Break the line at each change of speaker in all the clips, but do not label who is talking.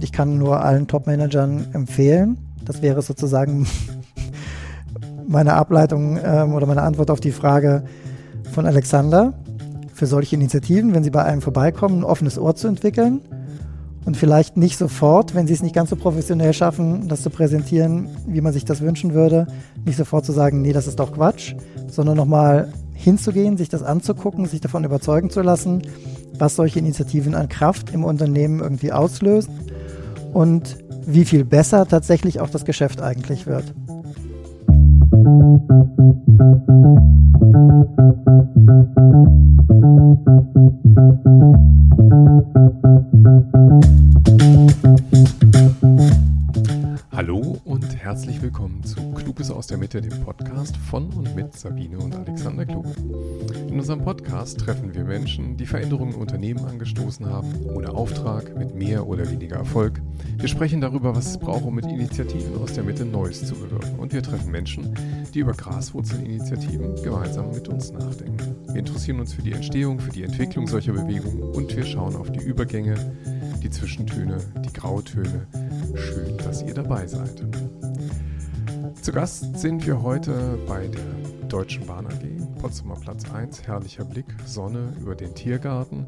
Ich kann nur allen Top-Managern empfehlen. Das wäre sozusagen meine Ableitung ähm, oder meine Antwort auf die Frage von Alexander. Für solche Initiativen, wenn sie bei einem vorbeikommen, ein offenes Ohr zu entwickeln und vielleicht nicht sofort, wenn sie es nicht ganz so professionell schaffen, das zu präsentieren, wie man sich das wünschen würde, nicht sofort zu sagen, nee, das ist doch Quatsch, sondern nochmal hinzugehen, sich das anzugucken, sich davon überzeugen zu lassen, was solche Initiativen an Kraft im Unternehmen irgendwie auslösen und wie viel besser tatsächlich auch das Geschäft eigentlich wird.
Hallo und herzlich willkommen zu Kluges aus der Mitte, dem Podcast von und mit Sabine und Alexander Kluge. In unserem Podcast treffen wir Menschen, die Veränderungen in Unternehmen angestoßen haben, ohne Auftrag, mit mehr oder weniger Erfolg. Wir sprechen darüber, was es braucht, um mit Initiativen aus der Mitte Neues zu bewirken. Und wir treffen Menschen, die über Graswurzelinitiativen gemeinsam mit uns nachdenken. Wir interessieren uns für die Entstehung, für die Entwicklung solcher Bewegungen und wir schauen auf die Übergänge, die Zwischentöne, die Grautöne. Schön, dass ihr dabei seid. Zu Gast sind wir heute bei der Deutschen Bahn AG, Potsdamer Platz 1, herrlicher Blick, Sonne über den Tiergarten.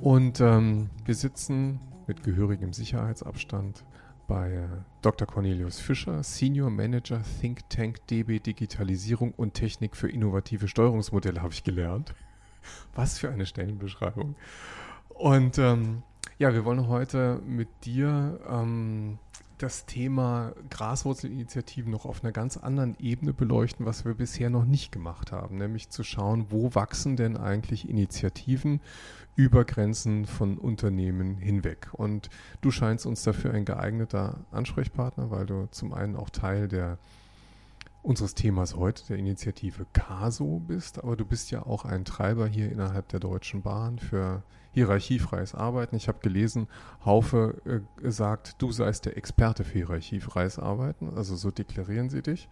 Und ähm, wir sitzen mit gehörigem Sicherheitsabstand bei äh, Dr. Cornelius Fischer, Senior Manager Think Tank DB Digitalisierung und Technik für innovative Steuerungsmodelle, habe ich gelernt. Was für eine Stellenbeschreibung. Und ähm, ja, wir wollen heute mit dir ähm, das Thema Graswurzelinitiativen noch auf einer ganz anderen Ebene beleuchten, was wir bisher noch nicht gemacht haben, nämlich zu schauen, wo wachsen denn eigentlich Initiativen über Grenzen von Unternehmen hinweg. Und du scheinst uns dafür ein geeigneter Ansprechpartner, weil du zum einen auch Teil der unseres Themas heute, der Initiative CASO bist, aber du bist ja auch ein Treiber hier innerhalb der Deutschen Bahn für hierarchiefreies Arbeiten. Ich habe gelesen, Haufe äh, sagt, du seist der Experte für hierarchiefreies Arbeiten, also so deklarieren sie dich.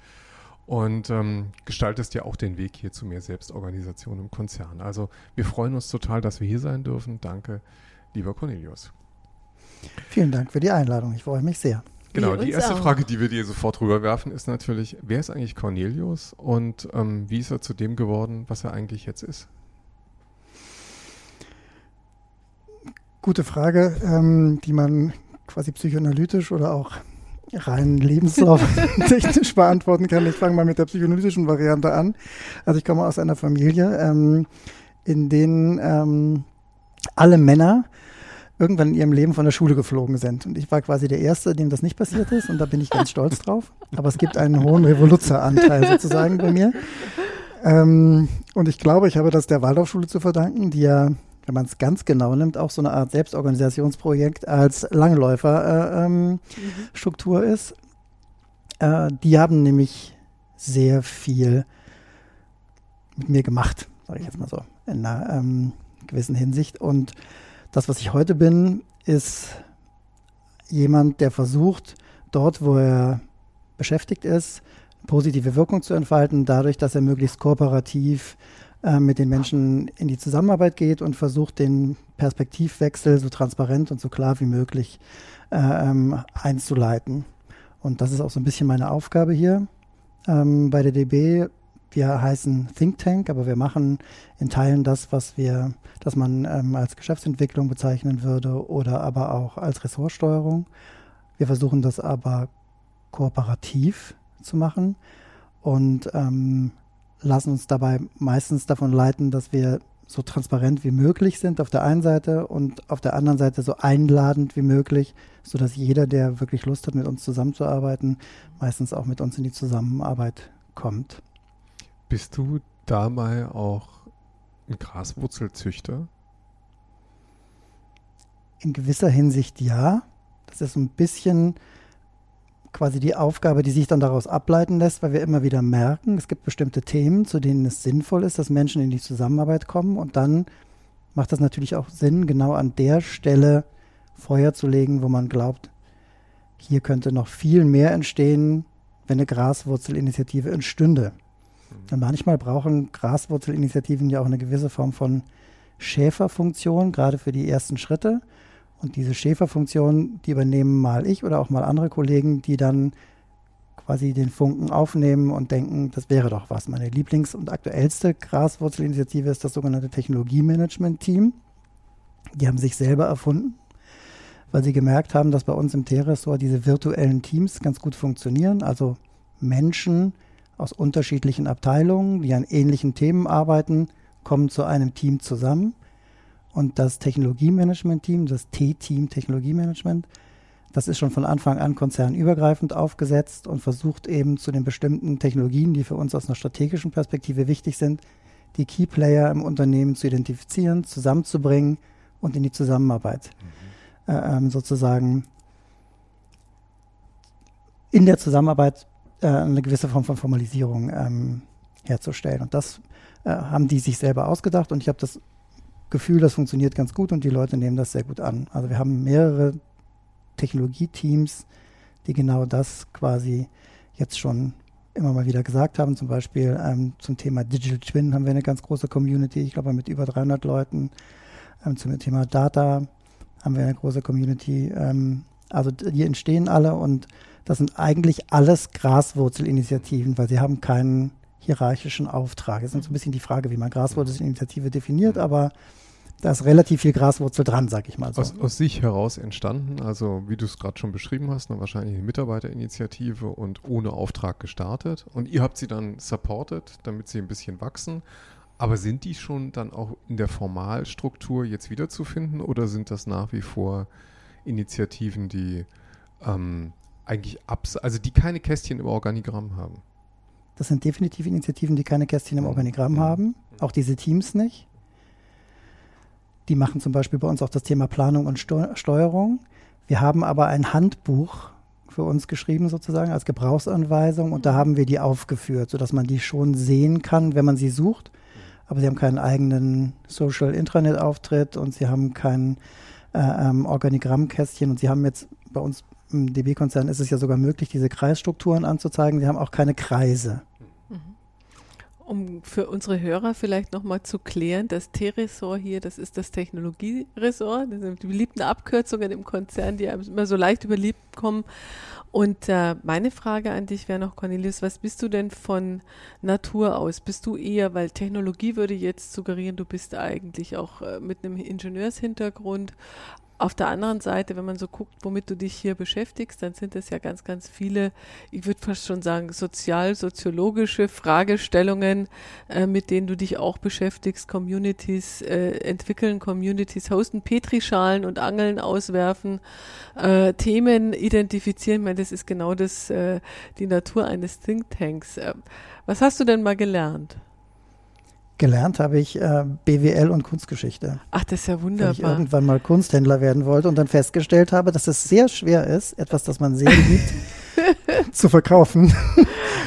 Und ähm, gestaltest ja auch den Weg hier zu mehr Selbstorganisation im Konzern. Also wir freuen uns total, dass wir hier sein dürfen. Danke, lieber Cornelius.
Vielen Dank für die Einladung. Ich freue mich sehr.
Genau, die erste auch. Frage, die wir dir sofort rüberwerfen, ist natürlich, wer ist eigentlich Cornelius und ähm, wie ist er zu dem geworden, was er eigentlich jetzt ist?
Gute Frage, ähm, die man quasi psychoanalytisch oder auch rein lebenslauftechnisch beantworten kann. Ich fange mal mit der psychoanalytischen Variante an. Also ich komme aus einer Familie, ähm, in denen ähm, alle Männer irgendwann in ihrem Leben von der Schule geflogen sind. Und ich war quasi der Erste, dem das nicht passiert ist. Und da bin ich ganz stolz drauf. Aber es gibt einen hohen Revoluzzeranteil sozusagen bei mir. Ähm, und ich glaube, ich habe das der Waldorfschule zu verdanken, die ja wenn man es ganz genau nimmt, auch so eine Art Selbstorganisationsprojekt als Langläuferstruktur äh, ähm, mhm. ist. Äh, die haben nämlich sehr viel mit mir gemacht, sage ich jetzt mal so, in einer ähm, gewissen Hinsicht. Und das, was ich heute bin, ist jemand, der versucht, dort, wo er beschäftigt ist, positive Wirkung zu entfalten, dadurch, dass er möglichst kooperativ äh, mit den Menschen in die Zusammenarbeit geht und versucht, den Perspektivwechsel so transparent und so klar wie möglich äh, ähm, einzuleiten. Und das ist auch so ein bisschen meine Aufgabe hier ähm, bei der DB. Wir heißen Think Tank, aber wir machen in Teilen das, was wir, dass man ähm, als Geschäftsentwicklung bezeichnen würde oder aber auch als Ressortsteuerung. Wir versuchen das aber kooperativ zu machen und ähm, lassen uns dabei meistens davon leiten, dass wir so transparent wie möglich sind auf der einen Seite und auf der anderen Seite so einladend wie möglich, sodass jeder, der wirklich Lust hat, mit uns zusammenzuarbeiten, meistens auch mit uns in die Zusammenarbeit kommt.
Bist du dabei auch ein Graswurzelzüchter?
In gewisser Hinsicht ja. Das ist ein bisschen quasi die Aufgabe, die sich dann daraus ableiten lässt, weil wir immer wieder merken, es gibt bestimmte Themen, zu denen es sinnvoll ist, dass Menschen in die Zusammenarbeit kommen und dann macht das natürlich auch Sinn, genau an der Stelle Feuer zu legen, wo man glaubt, hier könnte noch viel mehr entstehen, wenn eine Graswurzelinitiative entstünde. Und manchmal brauchen Graswurzelinitiativen ja auch eine gewisse Form von Schäferfunktion, gerade für die ersten Schritte. Und diese Schäferfunktion, die übernehmen mal ich oder auch mal andere Kollegen, die dann quasi den Funken aufnehmen und denken, das wäre doch was. Meine Lieblings- und aktuellste Graswurzelinitiative ist das sogenannte Technologiemanagement-Team. Die haben sich selber erfunden, weil sie gemerkt haben, dass bei uns im T-Ressort diese virtuellen Teams ganz gut funktionieren. Also Menschen aus unterschiedlichen Abteilungen, die an ähnlichen Themen arbeiten, kommen zu einem Team zusammen. Und das Technologiemanagement-Team, das T-Team Technologiemanagement, das ist schon von Anfang an konzernübergreifend aufgesetzt und versucht eben zu den bestimmten Technologien, die für uns aus einer strategischen Perspektive wichtig sind, die Key Player im Unternehmen zu identifizieren, zusammenzubringen und in die Zusammenarbeit mhm. äh, ähm, sozusagen in der Zusammenarbeit äh, eine gewisse Form von Formalisierung ähm, herzustellen. Und das äh, haben die sich selber ausgedacht und ich habe das Gefühl, das funktioniert ganz gut und die Leute nehmen das sehr gut an. Also wir haben mehrere Technologieteams, die genau das quasi jetzt schon immer mal wieder gesagt haben. Zum Beispiel ähm, zum Thema Digital Twin haben wir eine ganz große Community, ich glaube mit über 300 Leuten. Ähm, zum Thema Data haben wir eine große Community. Ähm, also die entstehen alle und das sind eigentlich alles Graswurzelinitiativen, weil sie haben keinen hierarchischen Auftrag. Es ist so ein bisschen die Frage, wie man Graswurzelinitiative definiert, aber da ist relativ viel Graswurzel dran, sag ich mal so.
Aus, aus sich heraus entstanden, also wie du es gerade schon beschrieben hast, ne, wahrscheinlich eine Mitarbeiterinitiative und ohne Auftrag gestartet. Und ihr habt sie dann supported, damit sie ein bisschen wachsen. Aber sind die schon dann auch in der Formalstruktur jetzt wiederzufinden oder sind das nach wie vor Initiativen, die ähm, eigentlich abs also die keine Kästchen im Organigramm haben?
Das sind definitiv Initiativen, die keine Kästchen im Organigramm ja. haben. Auch diese Teams nicht. Die machen zum Beispiel bei uns auch das Thema Planung und Steuerung. Wir haben aber ein Handbuch für uns geschrieben sozusagen als Gebrauchsanweisung und da haben wir die aufgeführt, sodass man die schon sehen kann, wenn man sie sucht. Aber sie haben keinen eigenen Social Intranet Auftritt und sie haben kein äh, ähm, Organigrammkästchen und sie haben jetzt bei uns im DB-Konzern ist es ja sogar möglich, diese Kreisstrukturen anzuzeigen. Sie haben auch keine Kreise
um für unsere Hörer vielleicht nochmal zu klären, das T-Ressort hier, das ist das Technologieressort, das sind die beliebten Abkürzungen im Konzern, die immer so leicht überliebt kommen. Und äh, meine Frage an dich wäre noch, Cornelius, was bist du denn von Natur aus? Bist du eher, weil Technologie würde jetzt suggerieren, du bist eigentlich auch äh, mit einem Ingenieurshintergrund, auf der anderen Seite, wenn man so guckt, womit du dich hier beschäftigst, dann sind es ja ganz, ganz viele, ich würde fast schon sagen, sozial-soziologische Fragestellungen, äh, mit denen du dich auch beschäftigst. Communities äh, entwickeln, Communities hosten, Petrischalen und Angeln auswerfen, äh, Themen identifizieren. Ich meine, das ist genau das, äh, die Natur eines Thinktanks. Äh, was hast du denn mal gelernt?
Gelernt habe ich äh, BWL und Kunstgeschichte.
Ach, das ist ja wunderbar. Weil
ich irgendwann mal Kunsthändler werden wollte und dann festgestellt habe, dass es sehr schwer ist, etwas, das man sehr liebt, zu verkaufen.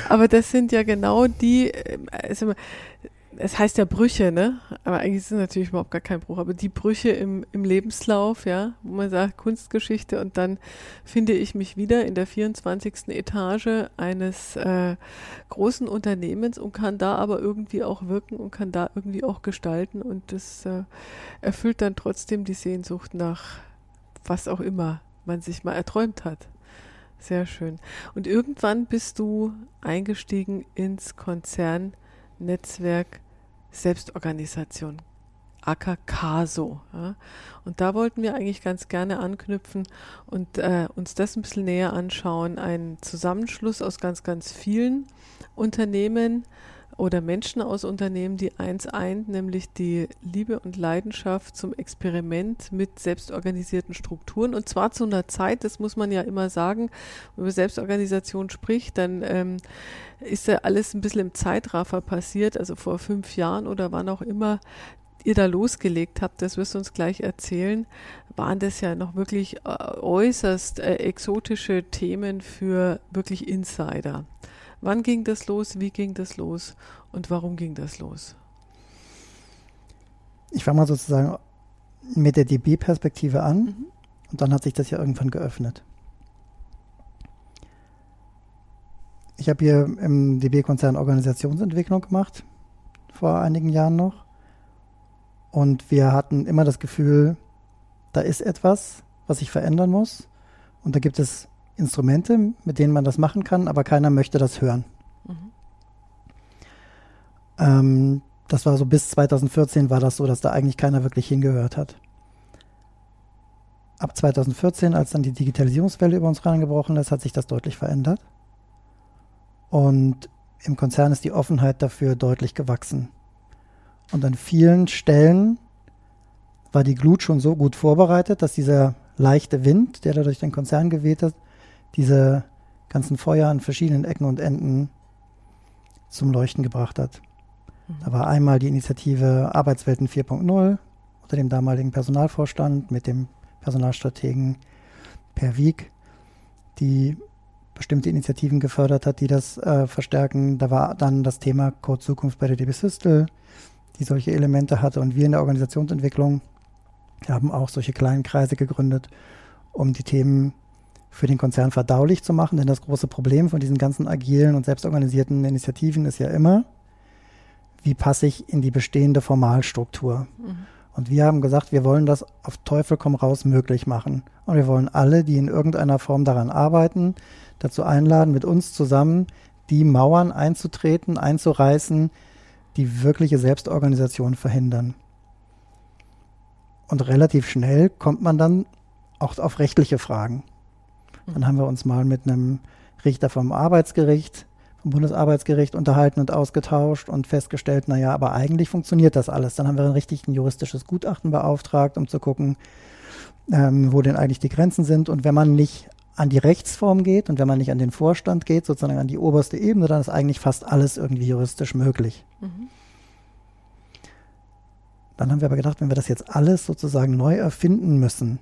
Aber das sind ja genau die, äh, also es heißt ja Brüche, ne? Aber eigentlich ist es natürlich überhaupt gar kein Bruch. Aber die Brüche im, im Lebenslauf, ja, wo man sagt Kunstgeschichte und dann finde ich mich wieder in der 24. Etage eines äh, großen Unternehmens und kann da aber irgendwie auch wirken und kann da irgendwie auch gestalten und das äh, erfüllt dann trotzdem die Sehnsucht nach was auch immer man sich mal erträumt hat. Sehr schön. Und irgendwann bist du eingestiegen ins Konzernnetzwerk Selbstorganisation, AKKASO. Ja. Und da wollten wir eigentlich ganz gerne anknüpfen und äh, uns das ein bisschen näher anschauen. Ein Zusammenschluss aus ganz, ganz vielen Unternehmen, oder Menschen aus Unternehmen, die eins eint, nämlich die Liebe und Leidenschaft zum Experiment mit selbstorganisierten Strukturen. Und zwar zu einer Zeit, das muss man ja immer sagen, wenn man über Selbstorganisation spricht, dann ähm, ist ja alles ein bisschen im Zeitraffer passiert, also vor fünf Jahren oder wann auch immer ihr da losgelegt habt, das wirst du uns gleich erzählen, waren das ja noch wirklich äh, äußerst äh, exotische Themen für wirklich Insider. Wann ging das los? Wie ging das los? Und warum ging das los?
Ich fange mal sozusagen mit der DB-Perspektive an mhm. und dann hat sich das ja irgendwann geöffnet. Ich habe hier im DB-Konzern Organisationsentwicklung gemacht, vor einigen Jahren noch. Und wir hatten immer das Gefühl, da ist etwas, was sich verändern muss. Und da gibt es Instrumente, mit denen man das machen kann, aber keiner möchte das hören. Mhm. Ähm, das war so bis 2014 war das so, dass da eigentlich keiner wirklich hingehört hat. Ab 2014, als dann die Digitalisierungswelle über uns reingebrochen ist, hat sich das deutlich verändert. Und im Konzern ist die Offenheit dafür deutlich gewachsen. Und an vielen Stellen war die Glut schon so gut vorbereitet, dass dieser leichte Wind, der da durch den Konzern geweht hat, diese ganzen Feuer an verschiedenen Ecken und Enden zum Leuchten gebracht hat. Mhm. Da war einmal die Initiative Arbeitswelten 4.0 unter dem damaligen Personalvorstand mit dem Personalstrategen Per Wieg, die bestimmte Initiativen gefördert hat, die das äh, verstärken. Da war dann das Thema Code Zukunft bei der DB Systel, die solche Elemente hatte. Und wir in der Organisationsentwicklung haben auch solche kleinen Kreise gegründet, um die Themen für den Konzern verdaulich zu machen. Denn das große Problem von diesen ganzen agilen und selbstorganisierten Initiativen ist ja immer, wie passe ich in die bestehende Formalstruktur. Mhm. Und wir haben gesagt, wir wollen das auf Teufel komm raus möglich machen. Und wir wollen alle, die in irgendeiner Form daran arbeiten, dazu einladen, mit uns zusammen die Mauern einzutreten, einzureißen, die wirkliche Selbstorganisation verhindern. Und relativ schnell kommt man dann auch auf rechtliche Fragen. Dann haben wir uns mal mit einem Richter vom Arbeitsgericht, vom Bundesarbeitsgericht unterhalten und ausgetauscht und festgestellt, naja, aber eigentlich funktioniert das alles. Dann haben wir ein richtig ein juristisches Gutachten beauftragt, um zu gucken, ähm, wo denn eigentlich die Grenzen sind. Und wenn man nicht an die Rechtsform geht und wenn man nicht an den Vorstand geht, sozusagen an die oberste Ebene, dann ist eigentlich fast alles irgendwie juristisch möglich. Mhm. Dann haben wir aber gedacht, wenn wir das jetzt alles sozusagen neu erfinden müssen,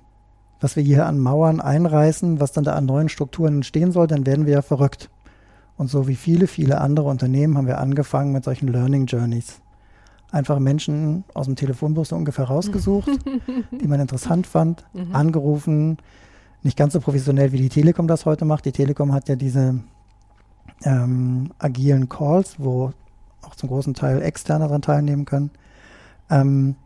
was wir hier an Mauern einreißen, was dann da an neuen Strukturen entstehen soll, dann werden wir ja verrückt. Und so wie viele, viele andere Unternehmen haben wir angefangen mit solchen Learning Journeys. Einfach Menschen aus dem Telefonbuch so ungefähr rausgesucht, die man interessant fand, mhm. angerufen, nicht ganz so professionell wie die Telekom das heute macht. Die Telekom hat ja diese ähm, agilen Calls, wo auch zum großen Teil Externe daran teilnehmen können. Ähm,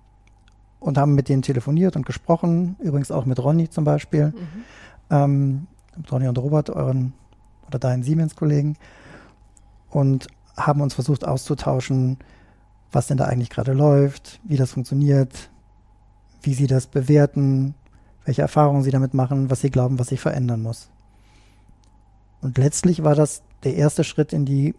und haben mit denen telefoniert und gesprochen, übrigens auch mit Ronny zum Beispiel, mhm. ähm, mit Ronny und Robert, euren oder deinen Siemens-Kollegen, und haben uns versucht auszutauschen, was denn da eigentlich gerade läuft, wie das funktioniert, wie sie das bewerten, welche Erfahrungen sie damit machen, was sie glauben, was sich verändern muss. Und letztlich war das der erste Schritt in die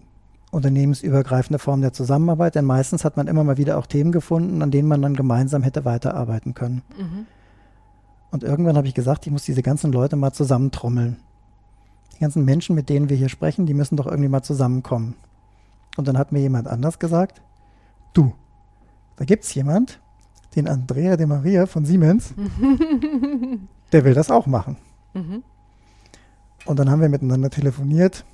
unternehmensübergreifende Form der Zusammenarbeit, denn meistens hat man immer mal wieder auch Themen gefunden, an denen man dann gemeinsam hätte weiterarbeiten können. Mhm. Und irgendwann habe ich gesagt, ich muss diese ganzen Leute mal zusammentrommeln. Die ganzen Menschen, mit denen wir hier sprechen, die müssen doch irgendwie mal zusammenkommen. Und dann hat mir jemand anders gesagt, du, da gibt es jemand, den Andrea de Maria von Siemens, der will das auch machen. Mhm. Und dann haben wir miteinander telefoniert.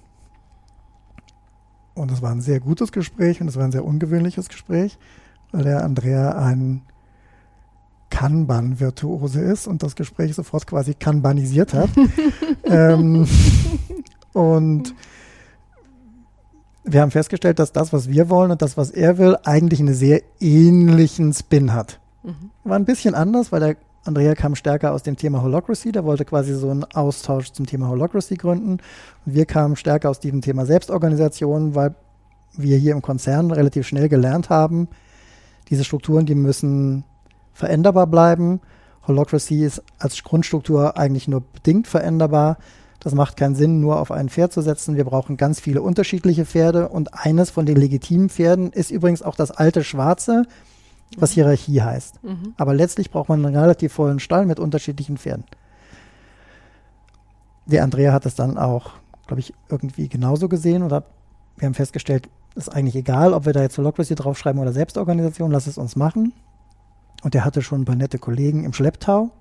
Und es war ein sehr gutes Gespräch und es war ein sehr ungewöhnliches Gespräch, weil der Andrea ein Kanban-Virtuose ist und das Gespräch sofort quasi kanbanisiert hat. ähm, und wir haben festgestellt, dass das, was wir wollen und das, was er will, eigentlich einen sehr ähnlichen Spin hat. Mhm. War ein bisschen anders, weil der Andrea kam stärker aus dem Thema Holocracy, der wollte quasi so einen Austausch zum Thema Holocracy gründen. Und wir kamen stärker aus diesem Thema Selbstorganisation, weil wir hier im Konzern relativ schnell gelernt haben, diese Strukturen, die müssen veränderbar bleiben. Holocracy ist als Grundstruktur eigentlich nur bedingt veränderbar. Das macht keinen Sinn, nur auf ein Pferd zu setzen. Wir brauchen ganz viele unterschiedliche Pferde und eines von den legitimen Pferden ist übrigens auch das alte Schwarze, was mhm. Hierarchie heißt. Mhm. Aber letztlich braucht man einen relativ vollen Stall mit unterschiedlichen Pferden. Der Andrea hat es dann auch, glaube ich, irgendwie genauso gesehen oder wir haben festgestellt, ist eigentlich egal, ob wir da jetzt Holocracy draufschreiben oder Selbstorganisation, lass es uns machen. Und er hatte schon ein paar nette Kollegen im Schlepptau.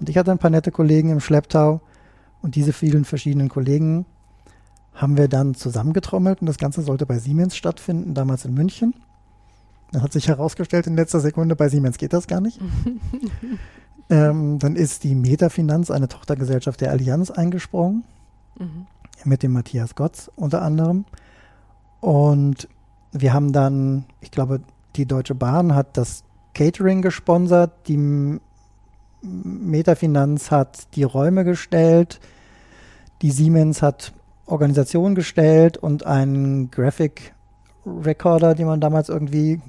Und ich hatte ein paar nette Kollegen im Schlepptau. Und diese vielen verschiedenen Kollegen haben wir dann zusammengetrommelt und das Ganze sollte bei Siemens stattfinden, damals in München. Dann hat sich herausgestellt in letzter Sekunde, bei Siemens geht das gar nicht. ähm, dann ist die Metafinanz, eine Tochtergesellschaft der Allianz, eingesprungen. Mhm. Mit dem Matthias Gotz unter anderem. Und wir haben dann, ich glaube, die Deutsche Bahn hat das Catering gesponsert. Die Metafinanz hat die Räume gestellt, die Siemens hat Organisation gestellt und einen Graphic Recorder, den man damals irgendwie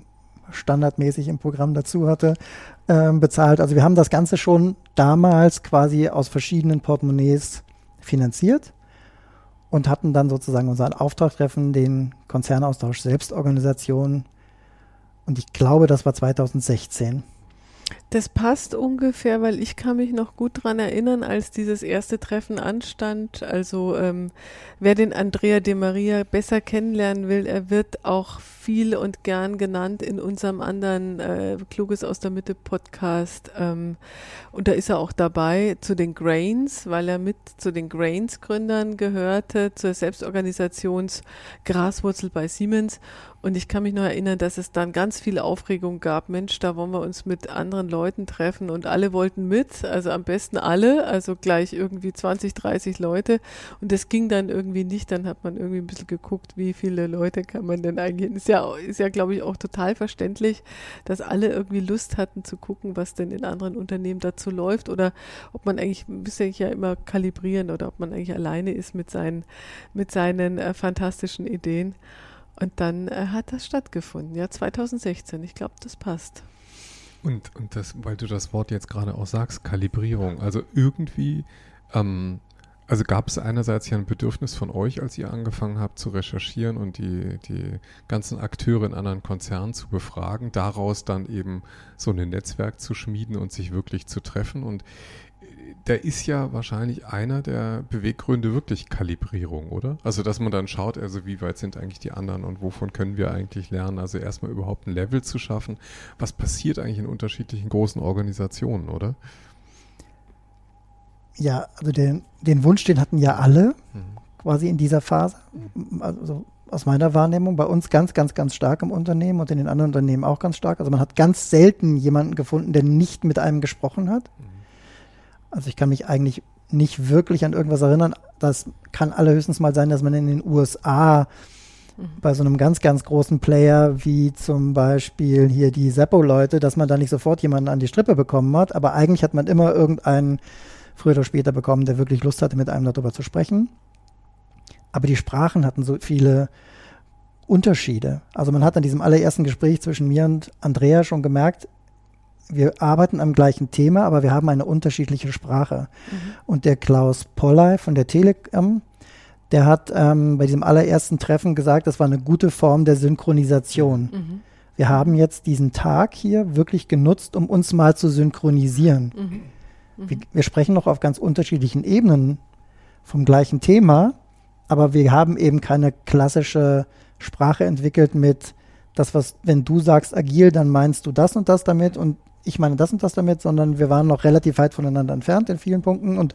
standardmäßig im Programm dazu hatte, ähm, bezahlt. Also wir haben das Ganze schon damals quasi aus verschiedenen Portemonnaies finanziert und hatten dann sozusagen unseren Auftragtreffen, den Konzernaustausch Selbstorganisation. Und ich glaube, das war 2016.
Das passt ungefähr, weil ich kann mich noch gut daran erinnern, als dieses erste Treffen anstand. Also ähm, wer den Andrea de Maria besser kennenlernen will, er wird auch viel und gern genannt in unserem anderen äh, Kluges aus der Mitte Podcast. Ähm, und da ist er auch dabei zu den Grains, weil er mit zu den Grains Gründern gehörte, zur Selbstorganisations Graswurzel bei Siemens. Und ich kann mich noch erinnern, dass es dann ganz viel Aufregung gab. Mensch, da wollen wir uns mit anderen Leuten treffen und alle wollten mit, also am besten alle, also gleich irgendwie 20, 30 Leute. Und das ging dann irgendwie nicht. Dann hat man irgendwie ein bisschen geguckt, wie viele Leute kann man denn eigentlich. Ist ja, ist ja, glaube ich, auch total verständlich, dass alle irgendwie Lust hatten zu gucken, was denn in anderen Unternehmen dazu läuft oder ob man eigentlich, ein bisschen ja immer kalibrieren oder ob man eigentlich alleine ist mit seinen, mit seinen äh, fantastischen Ideen. Und dann äh, hat das stattgefunden, ja, 2016. Ich glaube, das passt.
Und, und das, weil du das Wort jetzt gerade auch sagst, Kalibrierung. Also irgendwie, ähm, also gab es einerseits ja ein Bedürfnis von euch, als ihr angefangen habt zu recherchieren und die, die ganzen Akteure in anderen Konzernen zu befragen, daraus dann eben so ein Netzwerk zu schmieden und sich wirklich zu treffen. Und da ist ja wahrscheinlich einer der Beweggründe wirklich Kalibrierung, oder? Also, dass man dann schaut, also wie weit sind eigentlich die anderen und wovon können wir eigentlich lernen? Also erstmal überhaupt ein Level zu schaffen. Was passiert eigentlich in unterschiedlichen großen Organisationen, oder?
Ja, also den, den Wunsch, den hatten ja alle mhm. quasi in dieser Phase. Also aus meiner Wahrnehmung, bei uns ganz, ganz, ganz stark im Unternehmen und in den anderen Unternehmen auch ganz stark. Also man hat ganz selten jemanden gefunden, der nicht mit einem gesprochen hat. Mhm also ich kann mich eigentlich nicht wirklich an irgendwas erinnern. Das kann allerhöchstens mal sein, dass man in den USA mhm. bei so einem ganz, ganz großen Player wie zum Beispiel hier die Seppo-Leute, dass man da nicht sofort jemanden an die Strippe bekommen hat. Aber eigentlich hat man immer irgendeinen früher oder später bekommen, der wirklich Lust hatte, mit einem darüber zu sprechen. Aber die Sprachen hatten so viele Unterschiede. Also man hat an diesem allerersten Gespräch zwischen mir und Andrea schon gemerkt, wir arbeiten am gleichen Thema, aber wir haben eine unterschiedliche Sprache. Mhm. Und der Klaus Polley von der Telekom, der hat ähm, bei diesem allerersten Treffen gesagt, das war eine gute Form der Synchronisation. Mhm. Wir haben jetzt diesen Tag hier wirklich genutzt, um uns mal zu synchronisieren. Mhm. mhm. Wir, wir sprechen noch auf ganz unterschiedlichen Ebenen vom gleichen Thema, aber wir haben eben keine klassische Sprache entwickelt mit das, was, wenn du sagst agil, dann meinst du das und das damit und ich meine das und das damit, sondern wir waren noch relativ weit voneinander entfernt in vielen Punkten und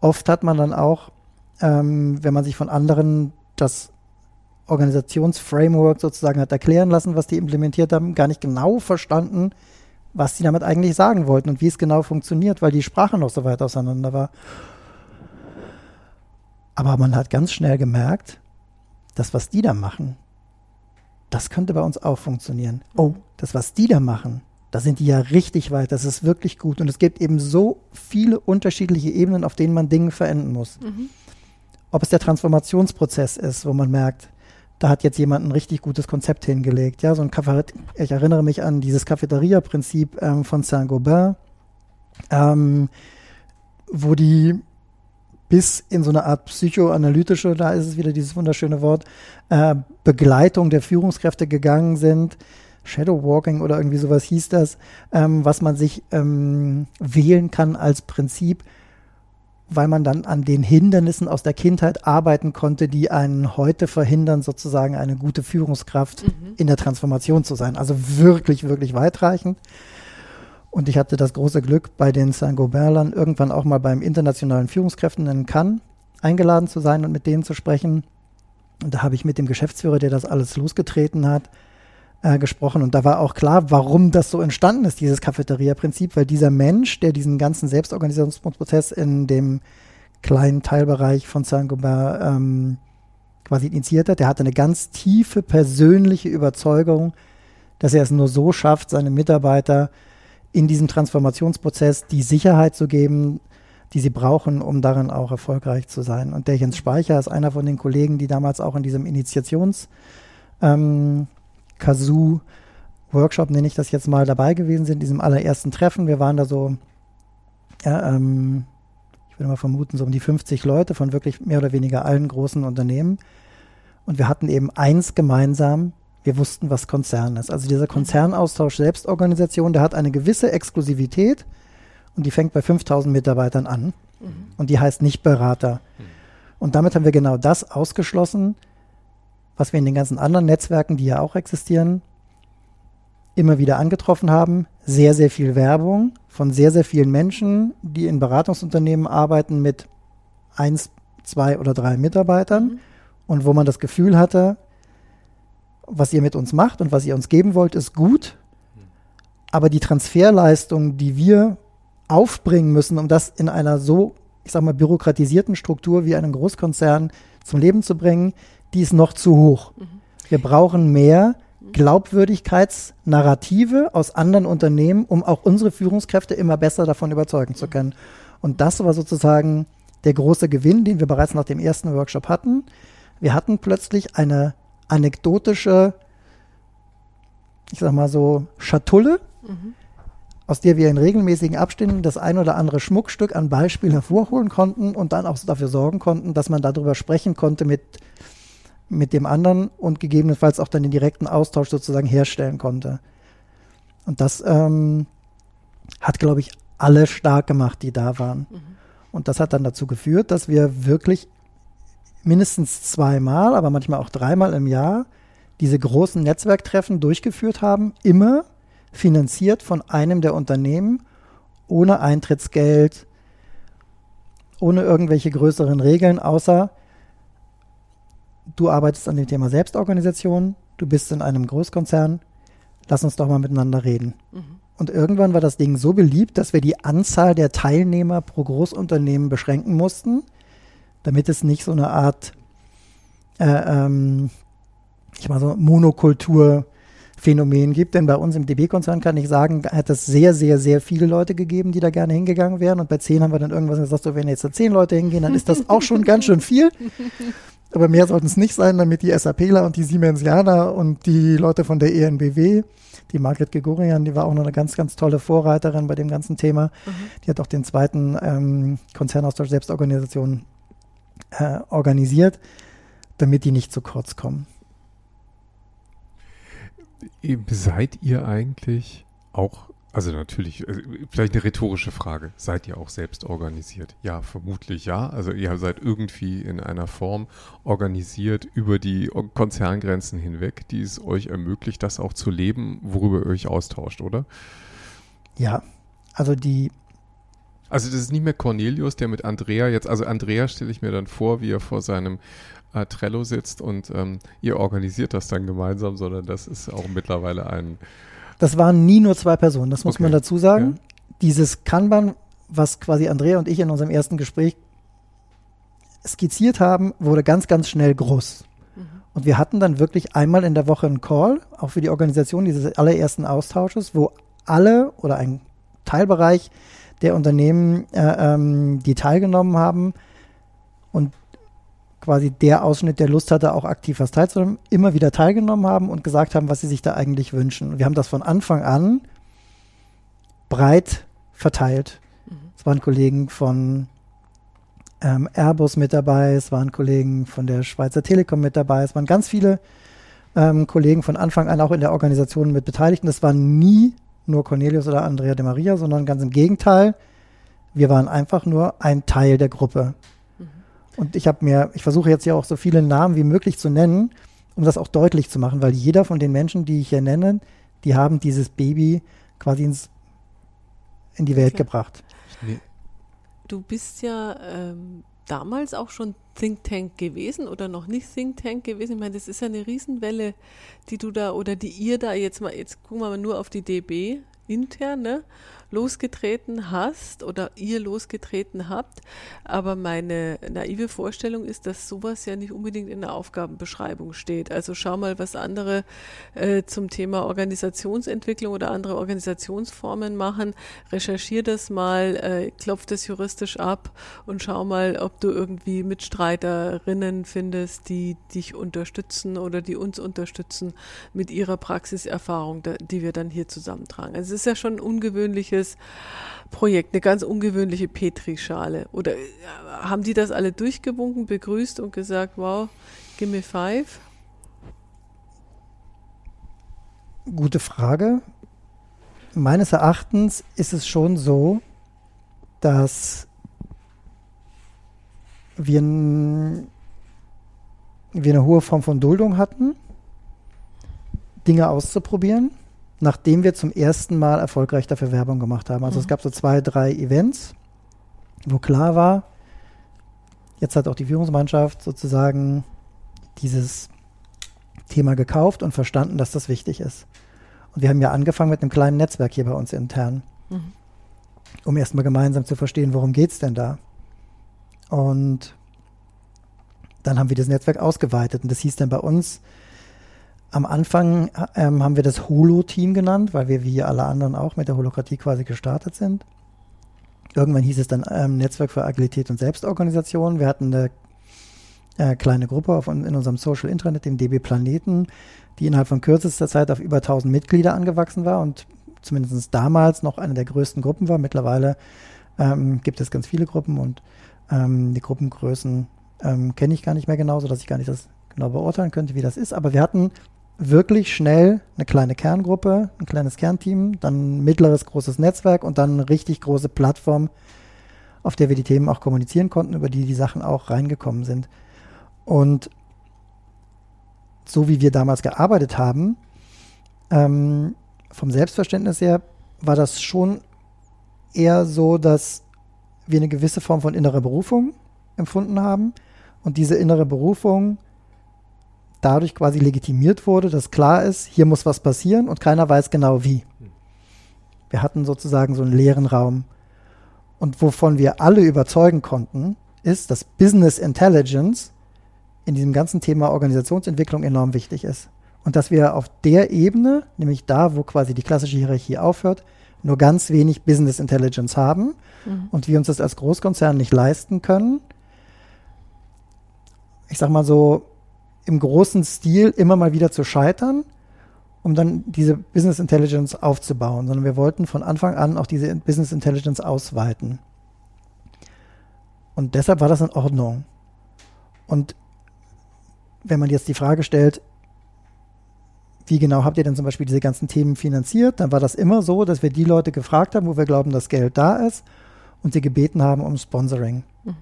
oft hat man dann auch, ähm, wenn man sich von anderen das Organisationsframework sozusagen hat erklären lassen, was die implementiert haben, gar nicht genau verstanden, was die damit eigentlich sagen wollten und wie es genau funktioniert, weil die Sprache noch so weit auseinander war. Aber man hat ganz schnell gemerkt, das, was die da machen, das könnte bei uns auch funktionieren. Oh, das, was die da machen, da sind die ja richtig weit. Das ist wirklich gut. Und es gibt eben so viele unterschiedliche Ebenen, auf denen man Dinge verändern muss. Mhm. Ob es der Transformationsprozess ist, wo man merkt, da hat jetzt jemand ein richtig gutes Konzept hingelegt. Ja, so ein Café, ich erinnere mich an dieses Cafeteria-Prinzip ähm, von Saint-Gobain, ähm, wo die bis in so eine Art psychoanalytische, da ist es wieder dieses wunderschöne Wort, äh, Begleitung der Führungskräfte gegangen sind, Shadowwalking oder irgendwie sowas hieß das, ähm, was man sich ähm, wählen kann als Prinzip, weil man dann an den Hindernissen aus der Kindheit arbeiten konnte, die einen heute verhindern, sozusagen eine gute Führungskraft mhm. in der Transformation zu sein. Also wirklich, wirklich weitreichend. Und ich hatte das große Glück, bei den Saint-Gobainlern irgendwann auch mal beim internationalen Führungskräften in Cannes eingeladen zu sein und mit denen zu sprechen. Und da habe ich mit dem Geschäftsführer, der das alles losgetreten hat, äh, gesprochen. Und da war auch klar, warum das so entstanden ist, dieses Cafeteria-Prinzip, weil dieser Mensch, der diesen ganzen Selbstorganisationsprozess in dem kleinen Teilbereich von Saint-Gobain ähm, quasi initiiert hat, der hatte eine ganz tiefe persönliche Überzeugung, dass er es nur so schafft, seine Mitarbeiter in diesem Transformationsprozess die Sicherheit zu geben, die sie brauchen, um darin auch erfolgreich zu sein. Und der Jens Speicher ist einer von den Kollegen, die damals auch in diesem Initiations ähm, Kazoo Workshop, nenne ich das jetzt mal, dabei gewesen sind, in diesem allerersten Treffen. Wir waren da so, ja, ähm, ich würde mal vermuten, so um die 50 Leute von wirklich mehr oder weniger allen großen Unternehmen. Und wir hatten eben eins gemeinsam, wir wussten, was Konzern ist. Also dieser Konzernaustausch Selbstorganisation, der hat eine gewisse Exklusivität und die fängt bei 5000 Mitarbeitern an. Mhm. Und die heißt nicht Berater. Mhm. Und damit haben wir genau das ausgeschlossen, was wir in den ganzen anderen Netzwerken, die ja auch existieren, immer wieder angetroffen haben. Sehr, sehr viel Werbung von sehr, sehr vielen Menschen, die in Beratungsunternehmen arbeiten mit eins, zwei oder drei Mitarbeitern mhm. und wo man das Gefühl hatte, was ihr mit uns macht und was ihr uns geben wollt, ist gut. Aber die Transferleistung, die wir aufbringen müssen, um das in einer so, ich sag mal, bürokratisierten Struktur wie einem Großkonzern zum Leben zu bringen, die ist noch zu hoch. Mhm. Wir brauchen mehr Glaubwürdigkeitsnarrative aus anderen Unternehmen, um auch unsere Führungskräfte immer besser davon überzeugen zu können. Und das war sozusagen der große Gewinn, den wir bereits nach dem ersten Workshop hatten. Wir hatten plötzlich eine anekdotische, ich sag mal so, Schatulle, mhm. aus der wir in regelmäßigen Abständen das ein oder andere Schmuckstück an Beispiel hervorholen konnten und dann auch dafür sorgen konnten, dass man darüber sprechen konnte mit, mit dem anderen und gegebenenfalls auch dann den direkten Austausch sozusagen herstellen konnte. Und das ähm, hat, glaube ich, alle stark gemacht, die da waren. Mhm. Und das hat dann dazu geführt, dass wir wirklich mindestens zweimal, aber manchmal auch dreimal im Jahr diese großen Netzwerktreffen durchgeführt haben, immer finanziert von einem der Unternehmen, ohne Eintrittsgeld, ohne irgendwelche größeren Regeln, außer du arbeitest an dem Thema Selbstorganisation, du bist in einem Großkonzern, lass uns doch mal miteinander reden. Mhm. Und irgendwann war das Ding so beliebt, dass wir die Anzahl der Teilnehmer pro Großunternehmen beschränken mussten damit es nicht so eine Art, äh, ähm, ich mal so Monokultur Phänomen gibt, denn bei uns im DB-Konzern kann ich sagen, hat es sehr, sehr, sehr viele Leute gegeben, die da gerne hingegangen wären und bei zehn haben wir dann irgendwas gesagt, so wenn jetzt da zehn Leute hingehen, dann ist das auch schon ganz schön viel. Aber mehr sollten es nicht sein, damit die SAPler und die Siemensianer und die Leute von der ENBW, die Margret Gregorian, die war auch noch eine ganz, ganz tolle Vorreiterin bei dem ganzen Thema. Mhm. Die hat auch den zweiten ähm, Konzernaustausch Selbstorganisation äh, organisiert, damit die nicht zu kurz kommen.
Seid ihr eigentlich auch, also natürlich, äh, vielleicht eine rhetorische Frage, seid ihr auch selbst organisiert? Ja, vermutlich ja. Also ihr seid irgendwie in einer Form organisiert über die Konzerngrenzen hinweg, die es euch ermöglicht, das auch zu leben, worüber ihr euch austauscht, oder?
Ja, also die
also das ist nicht mehr Cornelius, der mit Andrea jetzt, also Andrea stelle ich mir dann vor, wie er vor seinem äh, Trello sitzt und ähm, ihr organisiert das dann gemeinsam, sondern das ist auch mittlerweile ein.
Das waren nie nur zwei Personen, das muss okay. man dazu sagen. Ja. Dieses Kanban, was quasi Andrea und ich in unserem ersten Gespräch skizziert haben, wurde ganz, ganz schnell groß. Mhm. Und wir hatten dann wirklich einmal in der Woche einen Call, auch für die Organisation dieses allerersten Austausches, wo alle oder ein Teilbereich der Unternehmen, äh, ähm, die teilgenommen haben und quasi der Ausschnitt, der Lust hatte, auch aktiv was teilzunehmen, immer wieder teilgenommen haben und gesagt haben, was sie sich da eigentlich wünschen. Wir haben das von Anfang an breit verteilt. Mhm. Es waren Kollegen von ähm, Airbus mit dabei, es waren Kollegen von der Schweizer Telekom mit dabei, es waren ganz viele ähm, Kollegen von Anfang an auch in der Organisation mit beteiligt. Und das waren nie nur Cornelius oder Andrea de Maria, sondern ganz im Gegenteil. Wir waren einfach nur ein Teil der Gruppe. Und ich habe mir, ich versuche jetzt hier auch so viele Namen wie möglich zu nennen, um das auch deutlich zu machen, weil jeder von den Menschen, die ich hier nenne, die haben dieses Baby quasi ins, in die Welt okay. gebracht.
Du bist ja ähm, damals auch schon Think Tank gewesen oder noch nicht Think Tank gewesen? Ich meine, das ist ja eine Riesenwelle, die du da oder die ihr da jetzt mal, jetzt gucken wir mal nur auf die DB intern, ne? Losgetreten hast oder ihr losgetreten habt. Aber meine naive Vorstellung ist, dass sowas ja nicht unbedingt in der Aufgabenbeschreibung steht. Also schau mal, was andere äh, zum Thema Organisationsentwicklung oder andere Organisationsformen machen. Recherchier das mal, äh, klopf das juristisch ab und schau mal, ob du irgendwie Mitstreiterinnen findest, die dich unterstützen oder die uns unterstützen mit ihrer Praxiserfahrung, die wir dann hier zusammentragen. Also es ist ja schon ein ungewöhnliches Projekt, eine ganz ungewöhnliche Petrischale. Oder äh, haben die das alle durchgewunken, begrüßt und gesagt, wow, give me five?
Gute Frage. Meines Erachtens ist es schon so, dass wir, wir eine hohe Form von Duldung hatten, Dinge auszuprobieren nachdem wir zum ersten Mal erfolgreich dafür Werbung gemacht haben. Also mhm. es gab so zwei, drei Events, wo klar war, jetzt hat auch die Führungsmannschaft sozusagen dieses Thema gekauft und verstanden, dass das wichtig ist. Und wir haben ja angefangen mit einem kleinen Netzwerk hier bei uns intern, mhm. um erstmal gemeinsam zu verstehen, worum geht es denn da. Und dann haben wir das Netzwerk ausgeweitet und das hieß dann bei uns, am Anfang ähm, haben wir das Holo-Team genannt, weil wir wie alle anderen auch mit der Holokratie quasi gestartet sind. Irgendwann hieß es dann ähm, Netzwerk für Agilität und Selbstorganisation. Wir hatten eine äh, kleine Gruppe auf, in unserem Social Intranet, dem DB Planeten, die innerhalb von kürzester Zeit auf über 1000 Mitglieder angewachsen war und zumindest damals noch eine der größten Gruppen war. Mittlerweile ähm, gibt es ganz viele Gruppen und ähm, die Gruppengrößen ähm, kenne ich gar nicht mehr genau, sodass ich gar nicht das genau beurteilen könnte, wie das ist. Aber wir hatten wirklich schnell eine kleine Kerngruppe, ein kleines Kernteam, dann ein mittleres großes Netzwerk und dann eine richtig große Plattform, auf der wir die Themen auch kommunizieren konnten, über die die Sachen auch reingekommen sind. Und so wie wir damals gearbeitet haben, ähm, vom Selbstverständnis her, war das schon eher so, dass wir eine gewisse Form von innerer Berufung empfunden haben. Und diese innere Berufung dadurch quasi legitimiert wurde, dass klar ist, hier muss was passieren und keiner weiß genau wie. Wir hatten sozusagen so einen leeren Raum. Und wovon wir alle überzeugen konnten, ist, dass Business Intelligence in diesem ganzen Thema Organisationsentwicklung enorm wichtig ist. Und dass wir auf der Ebene, nämlich da, wo quasi die klassische Hierarchie aufhört, nur ganz wenig Business Intelligence haben mhm. und wir uns das als Großkonzern nicht leisten können. Ich sag mal so, im großen Stil immer mal wieder zu scheitern, um dann diese Business Intelligence aufzubauen, sondern wir wollten von Anfang an auch diese Business Intelligence ausweiten. Und deshalb war das in Ordnung. Und wenn man jetzt die Frage stellt, wie genau habt ihr denn zum Beispiel diese ganzen Themen finanziert, dann war das immer so, dass wir die Leute gefragt haben, wo wir glauben, dass Geld da ist und sie gebeten haben um Sponsoring. Mhm.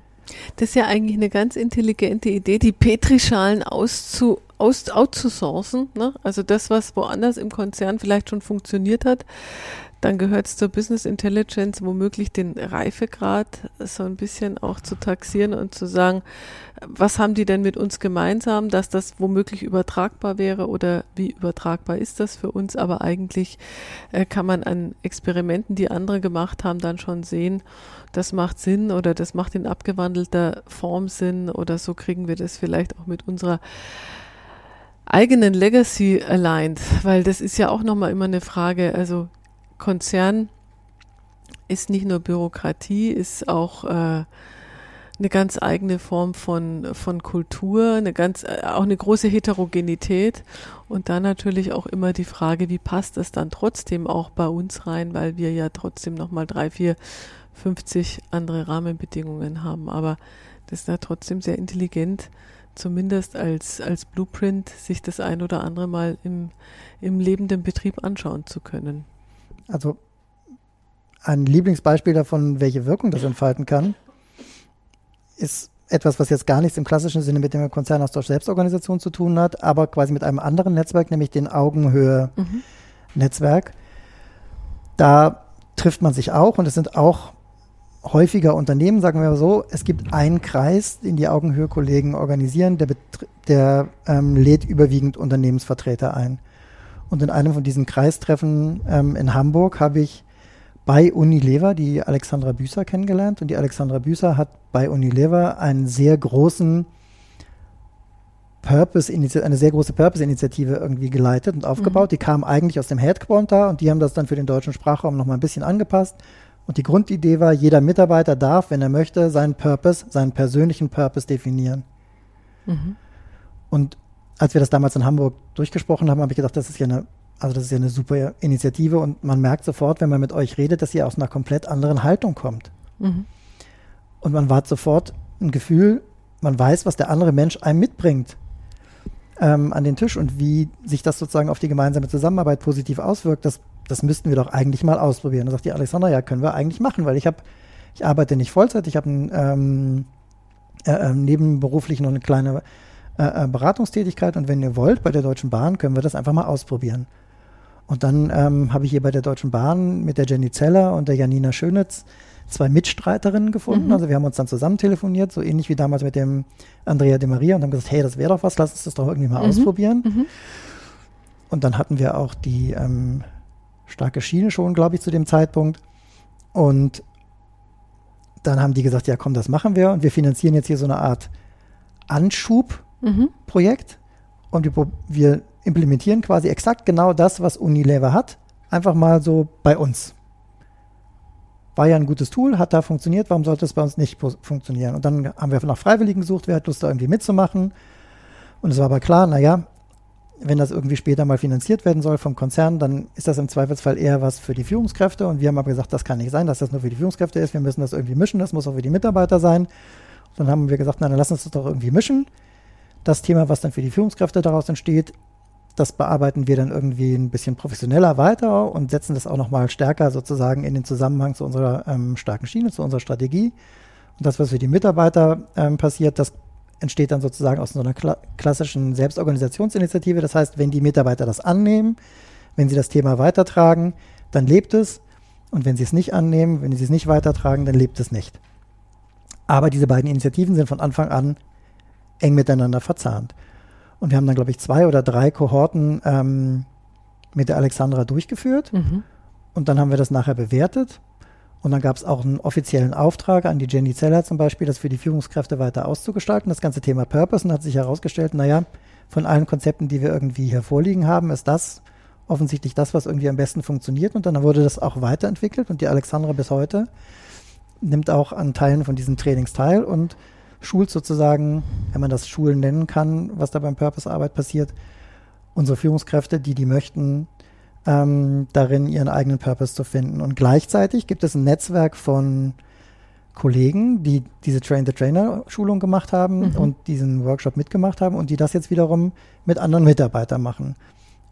Das ist ja eigentlich eine ganz intelligente Idee, die Petrischalen auszu, aus, outzusourcen. Ne? Also das, was woanders im Konzern vielleicht schon funktioniert hat, dann gehört es zur Business Intelligence womöglich den Reifegrad so ein bisschen auch zu taxieren und zu sagen, was haben die denn mit uns gemeinsam, dass das womöglich übertragbar wäre oder wie übertragbar ist das für uns, aber eigentlich äh, kann man an Experimenten, die andere gemacht haben, dann schon sehen, das macht Sinn oder das macht in abgewandelter Form Sinn oder so kriegen wir das vielleicht auch mit unserer eigenen Legacy aligned, weil das ist ja auch nochmal immer eine Frage, also Konzern ist nicht nur Bürokratie, ist auch äh, eine ganz eigene Form von, von Kultur, eine ganz, äh, auch eine große Heterogenität und dann natürlich auch immer die Frage, wie passt es dann trotzdem auch bei uns rein, weil wir ja trotzdem nochmal drei, vier, 50 andere Rahmenbedingungen haben. Aber das ist ja trotzdem sehr intelligent, zumindest als, als Blueprint, sich das ein oder andere mal im, im lebenden Betrieb anschauen zu können.
Also ein Lieblingsbeispiel davon, welche Wirkung das entfalten kann, ist etwas, was jetzt gar nichts im klassischen Sinne mit dem Konzernaustausch Selbstorganisation zu tun hat, aber quasi mit einem anderen Netzwerk, nämlich den Augenhöhe-Netzwerk. Da trifft man sich auch und es sind auch häufiger Unternehmen, sagen wir mal so, es gibt einen Kreis, den die Augenhöhe-Kollegen organisieren, der, der ähm, lädt überwiegend Unternehmensvertreter ein. Und in einem von diesen Kreistreffen ähm, in Hamburg habe ich bei Unilever die Alexandra Büßer kennengelernt und die Alexandra Büßer hat bei Unilever einen sehr großen Purpose, eine sehr große Purpose-Initiative irgendwie geleitet und aufgebaut. Mhm. Die kam eigentlich aus dem Headquarter und die haben das dann für den deutschen Sprachraum nochmal ein bisschen angepasst. Und die Grundidee war, jeder Mitarbeiter darf, wenn er möchte, seinen Purpose, seinen persönlichen Purpose definieren. Mhm. Und als wir das damals in Hamburg durchgesprochen haben, habe ich gedacht, das ist ja eine, also das ist ja eine super Initiative und man merkt sofort, wenn man mit euch redet, dass ihr aus einer komplett anderen Haltung kommt. Mhm. Und man wart sofort ein Gefühl, man weiß, was der andere Mensch einem mitbringt ähm, an den Tisch und wie sich das sozusagen auf die gemeinsame Zusammenarbeit positiv auswirkt, das, das müssten wir doch eigentlich mal ausprobieren. Da sagt die Alexandra, ja, können wir eigentlich machen, weil ich habe, ich arbeite nicht Vollzeit, ich habe ähm, äh, äh, nebenberuflich noch eine kleine äh, äh, Beratungstätigkeit und wenn ihr wollt, bei der Deutschen Bahn können wir das einfach mal ausprobieren. Und dann ähm, habe ich hier bei der Deutschen Bahn mit der Jenny Zeller und der Janina Schönitz zwei Mitstreiterinnen gefunden. Mhm. Also wir haben uns dann zusammen telefoniert, so ähnlich wie damals mit dem Andrea de Maria und haben gesagt, hey, das wäre doch was, lass uns das doch irgendwie mal mhm. ausprobieren. Mhm. Und dann hatten wir auch die ähm, starke Schiene schon, glaube ich, zu dem Zeitpunkt. Und dann haben die gesagt, ja komm, das machen wir und wir finanzieren jetzt hier so eine Art Anschubprojekt mhm. und wir, wir implementieren quasi exakt genau das, was Unilever hat, einfach mal so bei uns war ja ein gutes Tool, hat da funktioniert, warum sollte es bei uns nicht funktionieren? Und dann haben wir nach Freiwilligen gesucht, wer hat Lust da irgendwie mitzumachen. Und es war aber klar, naja, wenn das irgendwie später mal finanziert werden soll vom Konzern, dann ist das im Zweifelsfall eher was für die Führungskräfte. Und wir haben aber gesagt, das kann nicht sein, dass das nur für die Führungskräfte ist. Wir müssen das irgendwie mischen, das muss auch für die Mitarbeiter sein. Und dann haben wir gesagt, na, dann lass uns das doch irgendwie mischen. Das Thema, was dann für die Führungskräfte daraus entsteht, das bearbeiten wir dann irgendwie ein bisschen professioneller weiter und setzen das auch nochmal stärker sozusagen in den Zusammenhang zu unserer ähm, starken Schiene, zu unserer Strategie. Und das, was für die Mitarbeiter ähm, passiert, das entsteht dann sozusagen aus so einer kla klassischen Selbstorganisationsinitiative. Das heißt, wenn die Mitarbeiter das annehmen, wenn sie das Thema weitertragen, dann lebt es. Und wenn sie es nicht annehmen, wenn sie es nicht weitertragen, dann lebt es nicht. Aber diese beiden Initiativen sind von Anfang an eng miteinander verzahnt. Und wir haben dann, glaube ich, zwei oder drei Kohorten ähm, mit der Alexandra durchgeführt. Mhm. Und dann haben wir das nachher bewertet. Und dann gab es auch einen offiziellen Auftrag an die Jenny Zeller zum Beispiel, das für die Führungskräfte weiter auszugestalten. Das ganze Thema Purpose. Und hat sich herausgestellt, naja, von allen Konzepten, die wir irgendwie hier vorliegen haben, ist das offensichtlich das, was irgendwie am besten funktioniert. Und dann wurde das auch weiterentwickelt. Und die Alexandra bis heute nimmt auch an Teilen von diesen Trainings teil und schult sozusagen, wenn man das Schulen nennen kann, was da beim Purpose-Arbeit passiert, unsere Führungskräfte, die die möchten, ähm, darin ihren eigenen Purpose zu finden. Und gleichzeitig gibt es ein Netzwerk von Kollegen, die diese Train-the-Trainer-Schulung gemacht haben mhm. und diesen Workshop mitgemacht haben und die das jetzt wiederum mit anderen Mitarbeitern machen.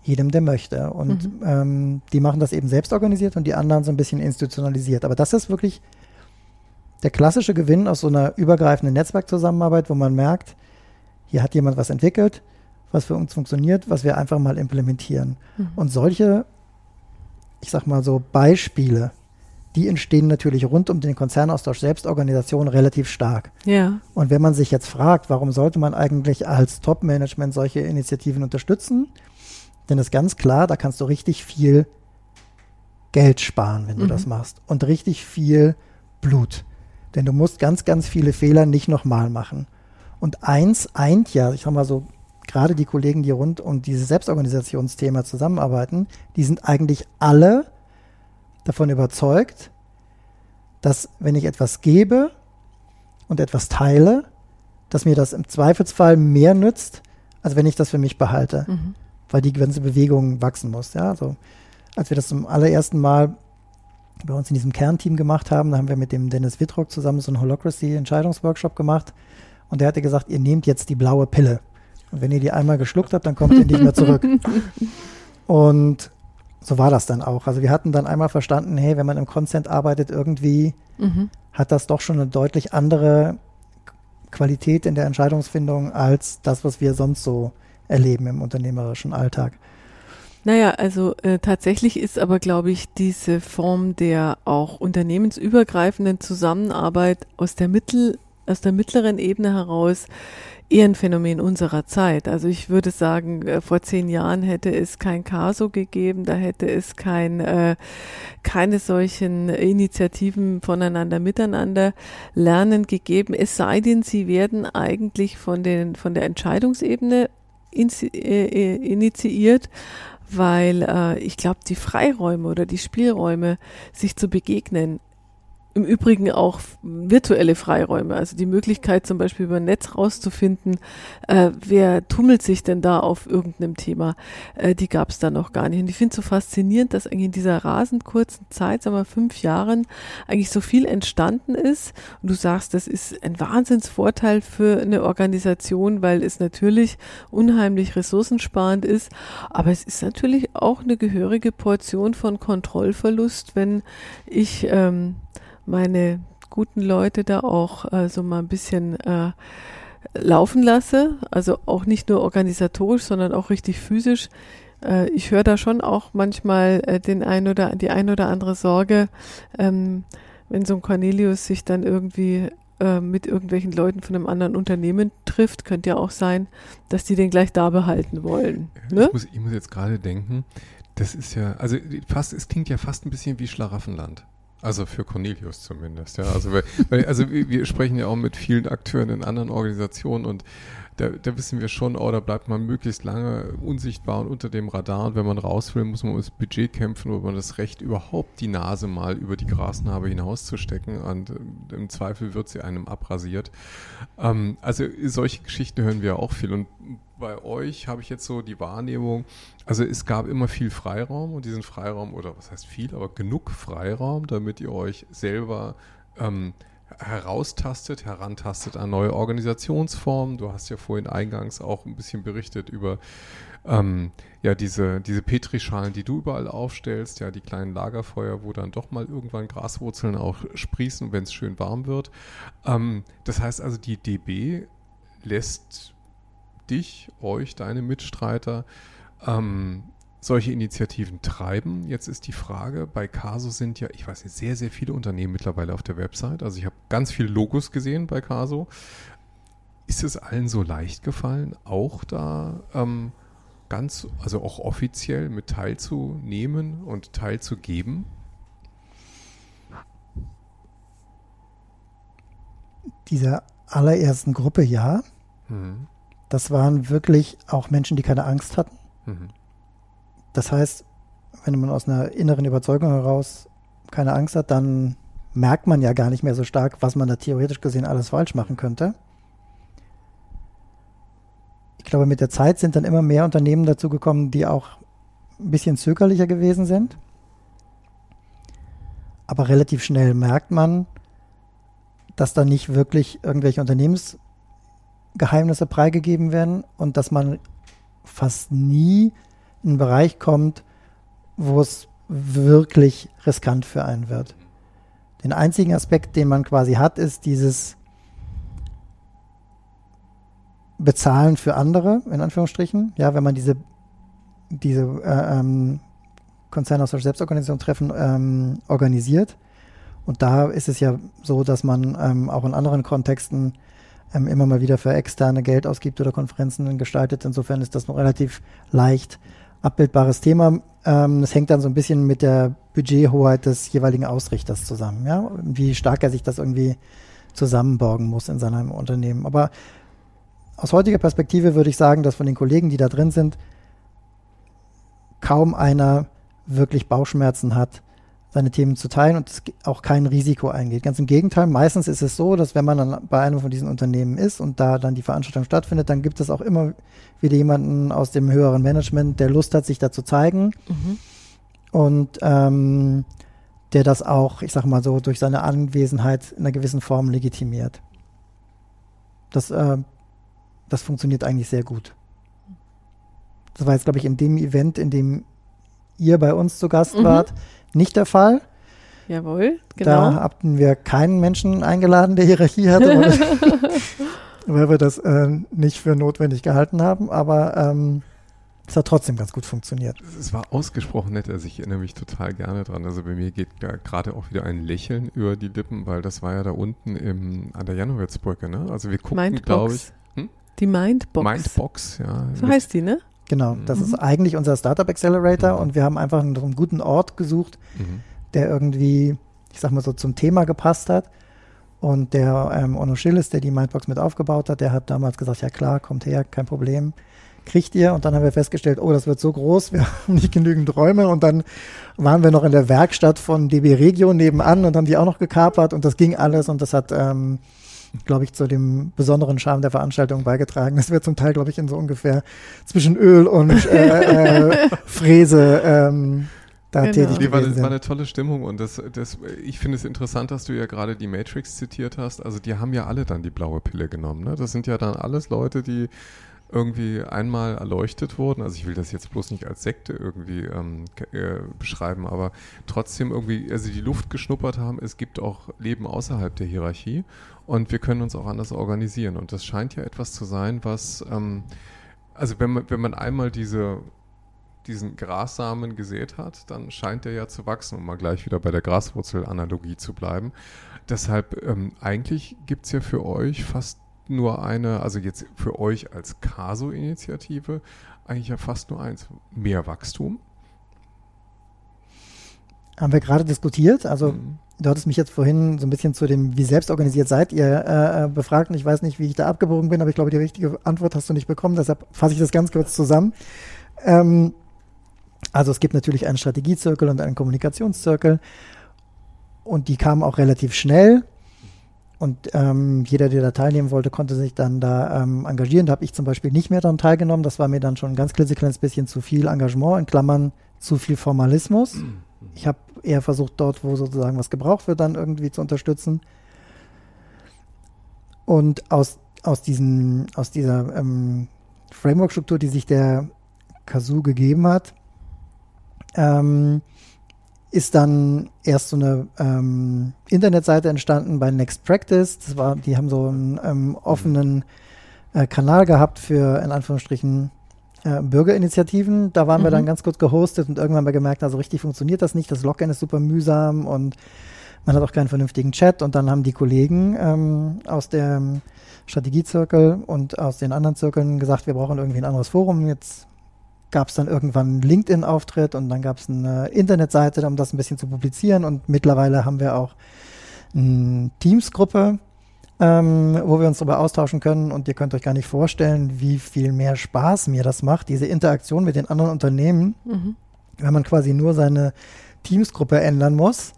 Jedem, der möchte. Und mhm. ähm, die machen das eben selbst organisiert und die anderen so ein bisschen institutionalisiert. Aber das ist wirklich der klassische Gewinn aus so einer übergreifenden Netzwerkzusammenarbeit, wo man merkt, hier hat jemand was entwickelt, was für uns funktioniert, was wir einfach mal implementieren. Mhm. Und solche, ich sag mal so, Beispiele, die entstehen natürlich rund um den Konzernaustausch Selbstorganisation relativ stark.
Ja.
Und wenn man sich jetzt fragt, warum sollte man eigentlich als Top-Management solche Initiativen unterstützen, dann ist ganz klar, da kannst du richtig viel Geld sparen, wenn du mhm. das machst. Und richtig viel Blut. Denn du musst ganz, ganz viele Fehler nicht nochmal machen. Und eins eint ja, ich sag mal so, gerade die Kollegen, die rund um dieses Selbstorganisationsthema zusammenarbeiten, die sind eigentlich alle davon überzeugt, dass wenn ich etwas gebe und etwas teile, dass mir das im Zweifelsfall mehr nützt, als wenn ich das für mich behalte. Mhm. Weil die ganze Bewegung wachsen muss. Ja, also als wir das zum allerersten Mal bei uns in diesem Kernteam gemacht haben. Da haben wir mit dem Dennis Wittrock zusammen so einen Holocracy-Entscheidungsworkshop gemacht. Und der hatte gesagt, ihr nehmt jetzt die blaue Pille. Und wenn ihr die einmal geschluckt habt, dann kommt ihr nicht mehr zurück. Und so war das dann auch. Also wir hatten dann einmal verstanden, hey, wenn man im Consent arbeitet, irgendwie mhm. hat das doch schon eine deutlich andere Qualität in der Entscheidungsfindung als das, was wir sonst so erleben im unternehmerischen Alltag.
Naja, also äh, tatsächlich ist aber, glaube ich, diese Form der auch unternehmensübergreifenden Zusammenarbeit aus der Mittel, aus der mittleren Ebene heraus eher ein Phänomen unserer Zeit. Also ich würde sagen, äh, vor zehn Jahren hätte es kein Caso gegeben, da hätte es kein, äh, keine solchen Initiativen voneinander miteinander lernen gegeben, es sei denn, sie werden eigentlich von, den, von der Entscheidungsebene äh, initiiert, weil äh, ich glaube, die Freiräume oder die Spielräume, sich zu begegnen, im Übrigen auch virtuelle Freiräume, also die Möglichkeit zum Beispiel über Netz rauszufinden, äh, wer tummelt sich denn da auf irgendeinem Thema, äh, die gab es da noch gar nicht. Und ich finde es so faszinierend, dass eigentlich in dieser rasend kurzen Zeit, sagen wir fünf Jahren, eigentlich so viel entstanden ist. Und du sagst, das ist ein Wahnsinnsvorteil für eine Organisation, weil es natürlich unheimlich ressourcensparend ist, aber es ist natürlich auch eine gehörige Portion von Kontrollverlust, wenn ich ähm, meine guten Leute da auch äh, so mal ein bisschen äh, laufen lasse. Also auch nicht nur organisatorisch, sondern auch richtig physisch. Äh, ich höre da schon auch manchmal äh, den ein oder die ein oder andere Sorge, ähm, wenn so ein Cornelius sich dann irgendwie äh, mit irgendwelchen Leuten von einem anderen Unternehmen trifft, könnte ja auch sein, dass die den gleich da behalten wollen.
Ne? Ich, muss, ich muss jetzt gerade denken, das ist ja, also fast, es klingt ja fast ein bisschen wie Schlaraffenland. Also für Cornelius zumindest, ja. Also, weil, also wir sprechen ja auch mit vielen Akteuren in anderen Organisationen und da, da wissen wir schon, oh, da bleibt man möglichst lange unsichtbar und unter dem Radar. Und wenn man raus will, muss man ums Budget kämpfen oder man das Recht, überhaupt die Nase mal über die Grasnarbe hinauszustecken. Und äh, im Zweifel wird sie einem abrasiert. Ähm, also solche Geschichten hören wir auch viel. Und bei euch habe ich jetzt so die Wahrnehmung, also es gab immer viel Freiraum und diesen Freiraum, oder was heißt viel, aber genug Freiraum, damit ihr euch selber ähm, heraustastet, herantastet an neue Organisationsformen. Du hast ja vorhin eingangs auch ein bisschen berichtet über ähm, ja diese, diese Petrischalen, die du überall aufstellst, ja die kleinen Lagerfeuer, wo dann doch mal irgendwann Graswurzeln auch sprießen, wenn es schön warm wird. Ähm, das heißt also, die DB lässt dich, euch, deine Mitstreiter ähm, solche Initiativen treiben. Jetzt ist die Frage, bei Caso sind ja, ich weiß nicht, sehr, sehr viele Unternehmen mittlerweile auf der Website. Also ich habe ganz viele Logos gesehen bei Caso. Ist es allen so leicht gefallen, auch da ähm, ganz, also auch offiziell mit teilzunehmen und teilzugeben?
Dieser allerersten Gruppe ja. Mhm. Das waren wirklich auch Menschen, die keine Angst hatten. Mhm. Das heißt, wenn man aus einer inneren Überzeugung heraus keine Angst hat, dann merkt man ja gar nicht mehr so stark, was man da theoretisch gesehen alles falsch machen könnte. Ich glaube, mit der Zeit sind dann immer mehr Unternehmen dazu gekommen, die auch ein bisschen zögerlicher gewesen sind. Aber relativ schnell merkt man, dass da nicht wirklich irgendwelche Unternehmens Geheimnisse preigegeben werden und dass man fast nie in einen Bereich kommt, wo es wirklich riskant für einen wird. Den einzigen Aspekt, den man quasi hat, ist dieses Bezahlen für andere, in Anführungsstrichen. Ja, wenn man diese, diese äh, ähm, Konzerne aus der Selbstorganisation treffen, ähm, organisiert. Und da ist es ja so, dass man ähm, auch in anderen Kontexten ähm, immer mal wieder für externe Geld ausgibt oder Konferenzen gestaltet. Insofern ist das noch relativ leicht abbildbares Thema. Ähm, das hängt dann so ein bisschen mit der Budgethoheit des jeweiligen Ausrichters zusammen, ja, wie stark er sich das irgendwie zusammenborgen muss in seinem Unternehmen. Aber aus heutiger Perspektive würde ich sagen, dass von den Kollegen, die da drin sind, kaum einer wirklich Bauchschmerzen hat, seine Themen zu teilen und auch kein Risiko eingeht. Ganz im Gegenteil, meistens ist es so, dass wenn man dann bei einem von diesen Unternehmen ist und da dann die Veranstaltung stattfindet, dann gibt es auch immer wieder jemanden aus dem höheren Management, der Lust hat, sich da zu zeigen mhm. und ähm, der das auch, ich sag mal so, durch seine Anwesenheit in einer gewissen Form legitimiert. Das, äh, das funktioniert eigentlich sehr gut. Das war jetzt, glaube ich, in dem Event, in dem ihr bei uns zu Gast mhm. Nicht der Fall.
Jawohl, genau.
Da hatten wir keinen Menschen eingeladen, der Hierarchie hatte, weil wir das äh, nicht für notwendig gehalten haben, aber ähm, es hat trotzdem ganz gut funktioniert.
Es war ausgesprochen nett, also ich erinnere mich total gerne dran. Also bei mir geht gerade auch wieder ein Lächeln über die Lippen, weil das war ja da unten im, an der Janowitzbrücke, ne? Also wir guckten, glaube ich. Hm?
Die Mindbox.
Mindbox, ja.
So heißt die, ne?
Genau, das
Mhm.
ist eigentlich unser Startup Accelerator
Mhm.
und wir haben einfach einen, einen guten Ort gesucht,
Mhm.
der irgendwie, ich sag mal so, zum Thema gepasst hat. Und der ähm, Ono Schilles, der die Mindbox mit aufgebaut hat, der hat damals gesagt, ja klar, kommt her, kein Problem, kriegt ihr. Und dann haben wir festgestellt, oh, das wird so groß, wir haben nicht genügend Räume. Und dann waren wir noch in der Werkstatt von DB Regio nebenan und haben die auch noch gekapert und das ging alles und das hat, ähm, glaube ich, zu dem besonderen Charme der Veranstaltung beigetragen. Das wird zum Teil, glaube ich, in so ungefähr zwischen Öl und äh, äh, Fräse ähm, da
Genau.
tätig
Nee, war,
gewesen
das war eine tolle Stimmung und das, das, ich finde es interessant, dass du ja gerade die Matrix zitiert hast. Also die haben ja alle dann die blaue Pille genommen. Ne? Das sind ja dann alles Leute, die irgendwie einmal erleuchtet wurden. Also ich will das jetzt bloß nicht als Sekte irgendwie ähm, äh, beschreiben, aber trotzdem irgendwie, also die Luft geschnuppert haben, es gibt auch Leben außerhalb der Hierarchie und wir können uns auch anders organisieren. Und das scheint ja etwas zu sein, was, ähm, also wenn man, wenn man einmal diese diesen Grassamen gesät hat, dann scheint der ja zu wachsen, um mal gleich wieder bei der Graswurzel-Analogie zu bleiben. Deshalb, ähm, eigentlich gibt es ja für euch fast nur eine, also jetzt für euch als Caso-Initiative, eigentlich ja fast nur eins, mehr Wachstum.
Haben wir gerade diskutiert. Also
Mhm.
du hattest mich jetzt vorhin so ein bisschen zu dem, wie selbstorganisiert seid ihr, äh, äh, befragt. Und ich weiß nicht, wie ich da abgebogen bin, aber ich glaube, die richtige Antwort hast du nicht bekommen. Deshalb fasse ich das ganz kurz zusammen. Ähm, also es gibt natürlich einen Strategiezirkel und einen Kommunikationszirkel. Und die kamen auch relativ schnell. Und ähm, jeder, der da teilnehmen wollte, konnte sich dann da ähm, engagieren. Da habe ich zum Beispiel nicht mehr daran teilgenommen. Das war mir dann schon ein ganz klitzekleines bisschen zu viel Engagement, in Klammern zu viel Formalismus. Ich habe eher versucht, dort, wo sozusagen was gebraucht wird, dann irgendwie zu unterstützen. Und aus, aus, diesen, aus dieser ähm, Framework-Struktur, die sich der Kazoo gegeben hat, ähm, ist dann erst so eine ähm, Internetseite entstanden bei Next Practice. Das war, die haben so einen ähm, offenen äh, Kanal gehabt für in Anführungsstrichen äh, Bürgerinitiativen. Da waren wir
Mhm.
dann ganz kurz gehostet und irgendwann mal gemerkt, also richtig funktioniert das nicht. Das Login ist super mühsam und man hat auch keinen vernünftigen Chat. Und dann haben die Kollegen ähm, aus dem Strategiezirkel und aus den anderen Zirkeln gesagt, wir brauchen irgendwie ein anderes Forum. Jetzt gab es dann irgendwann einen LinkedIn-Auftritt und dann gab es eine Internetseite, um das ein bisschen zu publizieren. Und mittlerweile haben wir auch eine Teams-Gruppe, ähm, wo wir uns darüber austauschen können. Und ihr könnt euch gar nicht vorstellen, wie viel mehr Spaß mir das macht, diese Interaktion mit den anderen Unternehmen,
Mhm.
wenn man quasi nur seine Teams-Gruppe ändern muss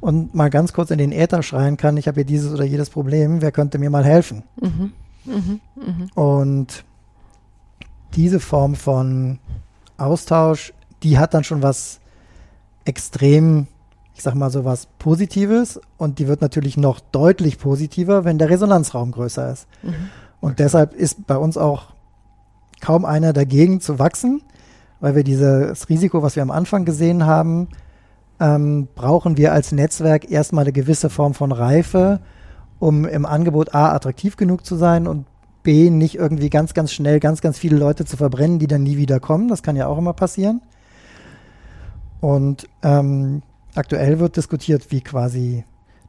und mal ganz kurz in den Äther schreien kann, ich habe hier dieses oder jedes Problem, wer könnte mir mal helfen?
Mhm. Mhm. Mhm.
Und diese Form von Austausch, die hat dann schon was extrem, ich sag mal so was Positives und die wird natürlich noch deutlich positiver, wenn der Resonanzraum größer ist.
Mhm.
Und deshalb ist bei uns auch kaum einer dagegen zu wachsen, weil wir dieses Risiko, was wir am Anfang gesehen haben, ähm, brauchen wir als Netzwerk erstmal eine gewisse Form von Reife, um im Angebot A attraktiv genug zu sein und B nicht irgendwie ganz, ganz schnell ganz, ganz viele Leute zu verbrennen, die dann nie wieder kommen. Das kann ja auch immer passieren. Und ähm, aktuell wird diskutiert, wie quasi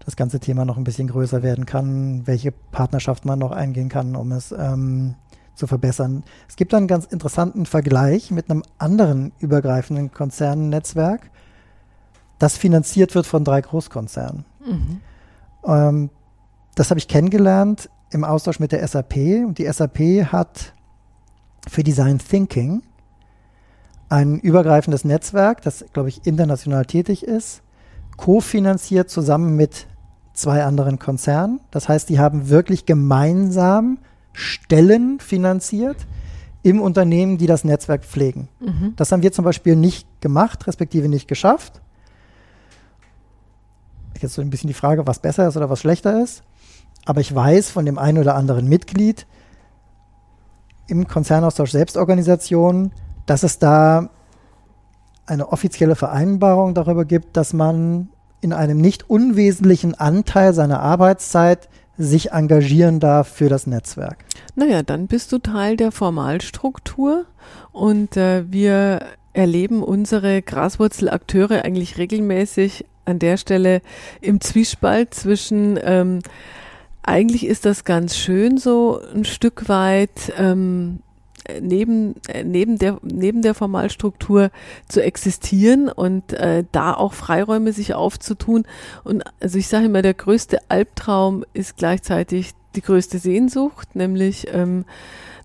das ganze Thema noch ein bisschen größer werden kann, welche Partnerschaft man noch eingehen kann, um es ähm, zu verbessern. Es gibt einen ganz interessanten Vergleich mit einem anderen übergreifenden Konzernnetzwerk, das finanziert wird von drei Großkonzernen.
Mhm.
Ähm, das habe ich kennengelernt im Austausch mit der SAP und die SAP hat für Design Thinking ein übergreifendes Netzwerk, das, glaube ich, international tätig ist, kofinanziert zusammen mit zwei anderen Konzernen. Das heißt, die haben wirklich gemeinsam Stellen finanziert im Unternehmen, die das Netzwerk pflegen.
Mhm.
Das haben wir zum Beispiel nicht gemacht, respektive nicht geschafft. Jetzt so ein bisschen die Frage, was besser ist oder was schlechter ist. Aber ich weiß von dem einen oder anderen Mitglied im Konzernaustausch Selbstorganisation, dass es da eine offizielle Vereinbarung darüber gibt, dass man in einem nicht unwesentlichen Anteil seiner Arbeitszeit sich engagieren darf für das Netzwerk.
Naja, dann bist du Teil der Formalstruktur und äh, wir erleben unsere Graswurzelakteure eigentlich regelmäßig an der Stelle im Zwiespalt zwischen ähm, eigentlich ist das ganz schön so ein Stück weit ähm, neben, äh, neben, der, neben der Formalstruktur zu existieren und äh, da auch Freiräume sich aufzutun. Und also ich sage immer, der größte Albtraum ist gleichzeitig die größte Sehnsucht, nämlich ähm,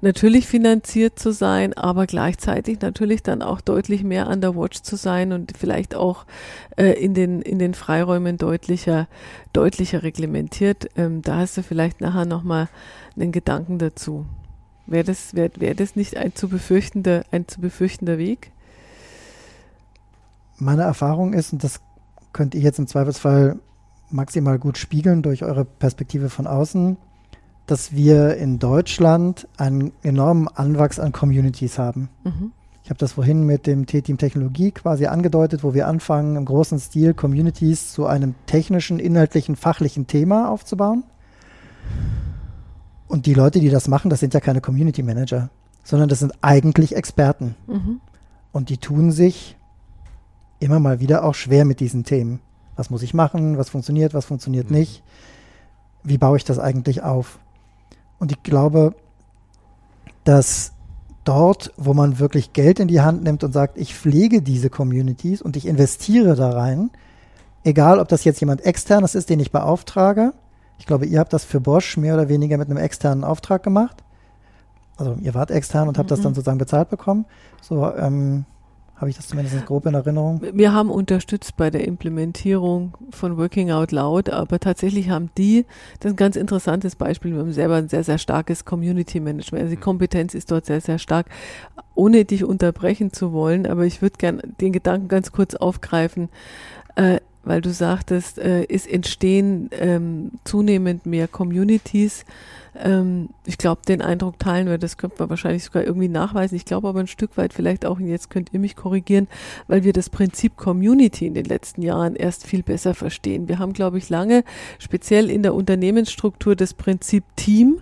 natürlich finanziert zu sein, aber gleichzeitig natürlich dann auch deutlich mehr an der Watch zu sein und vielleicht auch äh, in, den, in den Freiräumen deutlicher, deutlicher reglementiert. Ähm, da hast du vielleicht nachher nochmal einen Gedanken dazu. Wäre das, wär, wär das nicht ein zu, befürchtender, ein zu befürchtender Weg?
Meine Erfahrung ist, und das könnt ihr jetzt im Zweifelsfall maximal gut spiegeln durch eure Perspektive von außen, dass wir in Deutschland einen enormen Anwachs an Communities haben. Mhm. Ich habe das vorhin mit dem T-Team Technologie quasi angedeutet, wo wir anfangen, im großen Stil Communities zu einem technischen, inhaltlichen, fachlichen Thema aufzubauen. Und die Leute, die das machen, das sind ja keine Community Manager, sondern das sind eigentlich Experten. Mhm. Und die tun sich immer mal wieder auch schwer mit diesen Themen. Was muss ich machen? Was funktioniert? Was funktioniert mhm. nicht? Wie baue ich das eigentlich auf? Und ich glaube, dass dort, wo man wirklich Geld in die Hand nimmt und sagt, ich pflege diese Communities und ich investiere da rein, egal ob das jetzt jemand externes ist, den ich beauftrage. Ich glaube, ihr habt das für Bosch mehr oder weniger mit einem externen Auftrag gemacht. Also ihr wart extern und habt mhm. das dann sozusagen bezahlt bekommen. So, ähm, habe ich das zumindest grob in Erinnerung?
Wir haben unterstützt bei der Implementierung von Working Out Loud, aber tatsächlich haben die, das ist ein ganz interessantes Beispiel, wir haben selber ein sehr, sehr starkes Community Management. Also die Kompetenz ist dort sehr, sehr stark, ohne dich unterbrechen zu wollen, aber ich würde gerne den Gedanken ganz kurz aufgreifen. Äh, weil du sagtest, äh, es entstehen ähm, zunehmend mehr Communities, ähm, ich glaube, den Eindruck teilen wir, das könnte man wahrscheinlich sogar irgendwie nachweisen. Ich glaube aber ein Stück weit vielleicht auch, jetzt könnt ihr mich korrigieren, weil wir das Prinzip Community in den letzten Jahren erst viel besser verstehen. Wir haben, glaube ich, lange speziell in der Unternehmensstruktur das Prinzip Team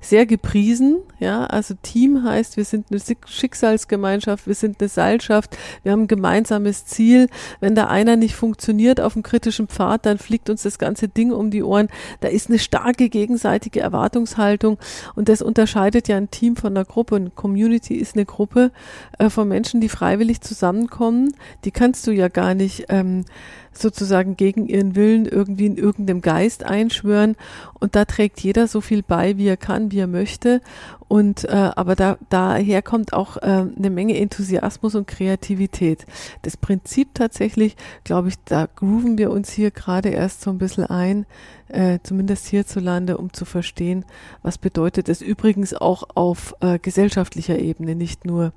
sehr gepriesen. Ja, also Team heißt, wir sind eine Schicksalsgemeinschaft, wir sind eine Seilschaft, wir haben ein gemeinsames Ziel. Wenn da einer nicht funktioniert auf dem kritischen Pfad, dann fliegt uns das ganze Ding um die Ohren. Da ist eine starke gegenseitige Erwartungshaltung und das unterscheidet ja ein Team von einer Gruppe. Und Community ist eine Gruppe äh, von Menschen, die freiwillig zusammenkommen. Die kannst du ja gar nicht ähm, sozusagen gegen ihren Willen irgendwie in irgendeinem Geist einschwören. Und da trägt jeder so viel bei, wie er kann, wie er möchte. Und äh, aber da daher kommt auch äh, eine Menge Enthusiasmus und Kreativität. Das Prinzip tatsächlich, glaube ich, da grooven wir uns hier gerade erst so ein bisschen ein, äh, zumindest hierzulande, um zu verstehen, was bedeutet es übrigens auch auf äh, gesellschaftlicher Ebene, nicht nur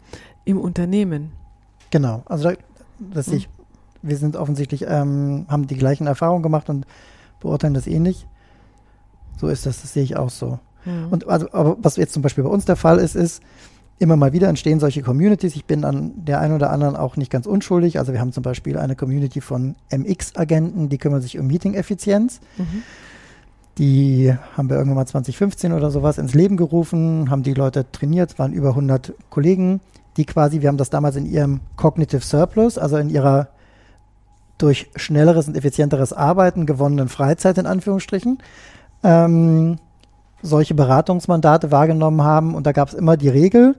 im Unternehmen.
Genau, also da, dass ich wir sind offensichtlich, ähm, haben die gleichen Erfahrungen gemacht und beurteilen das ähnlich. So ist das, das sehe ich auch so. Mhm. Und also, aber was jetzt zum Beispiel bei uns der Fall ist, ist, immer mal wieder entstehen solche Communities. Ich bin an der einen oder anderen auch nicht ganz unschuldig. Also wir haben zum Beispiel eine Community von MX-Agenten, die kümmern sich um Meeting-Effizienz. Mhm. Die haben wir irgendwann mal 2015 oder sowas ins Leben gerufen, haben die Leute trainiert, waren über 100 Kollegen, die quasi, wir haben das damals in ihrem Cognitive Surplus, also in ihrer durch schnelleres und effizienteres Arbeiten gewonnenen Freizeit in Anführungsstrichen ähm, solche Beratungsmandate wahrgenommen haben. Und da gab es immer die Regel,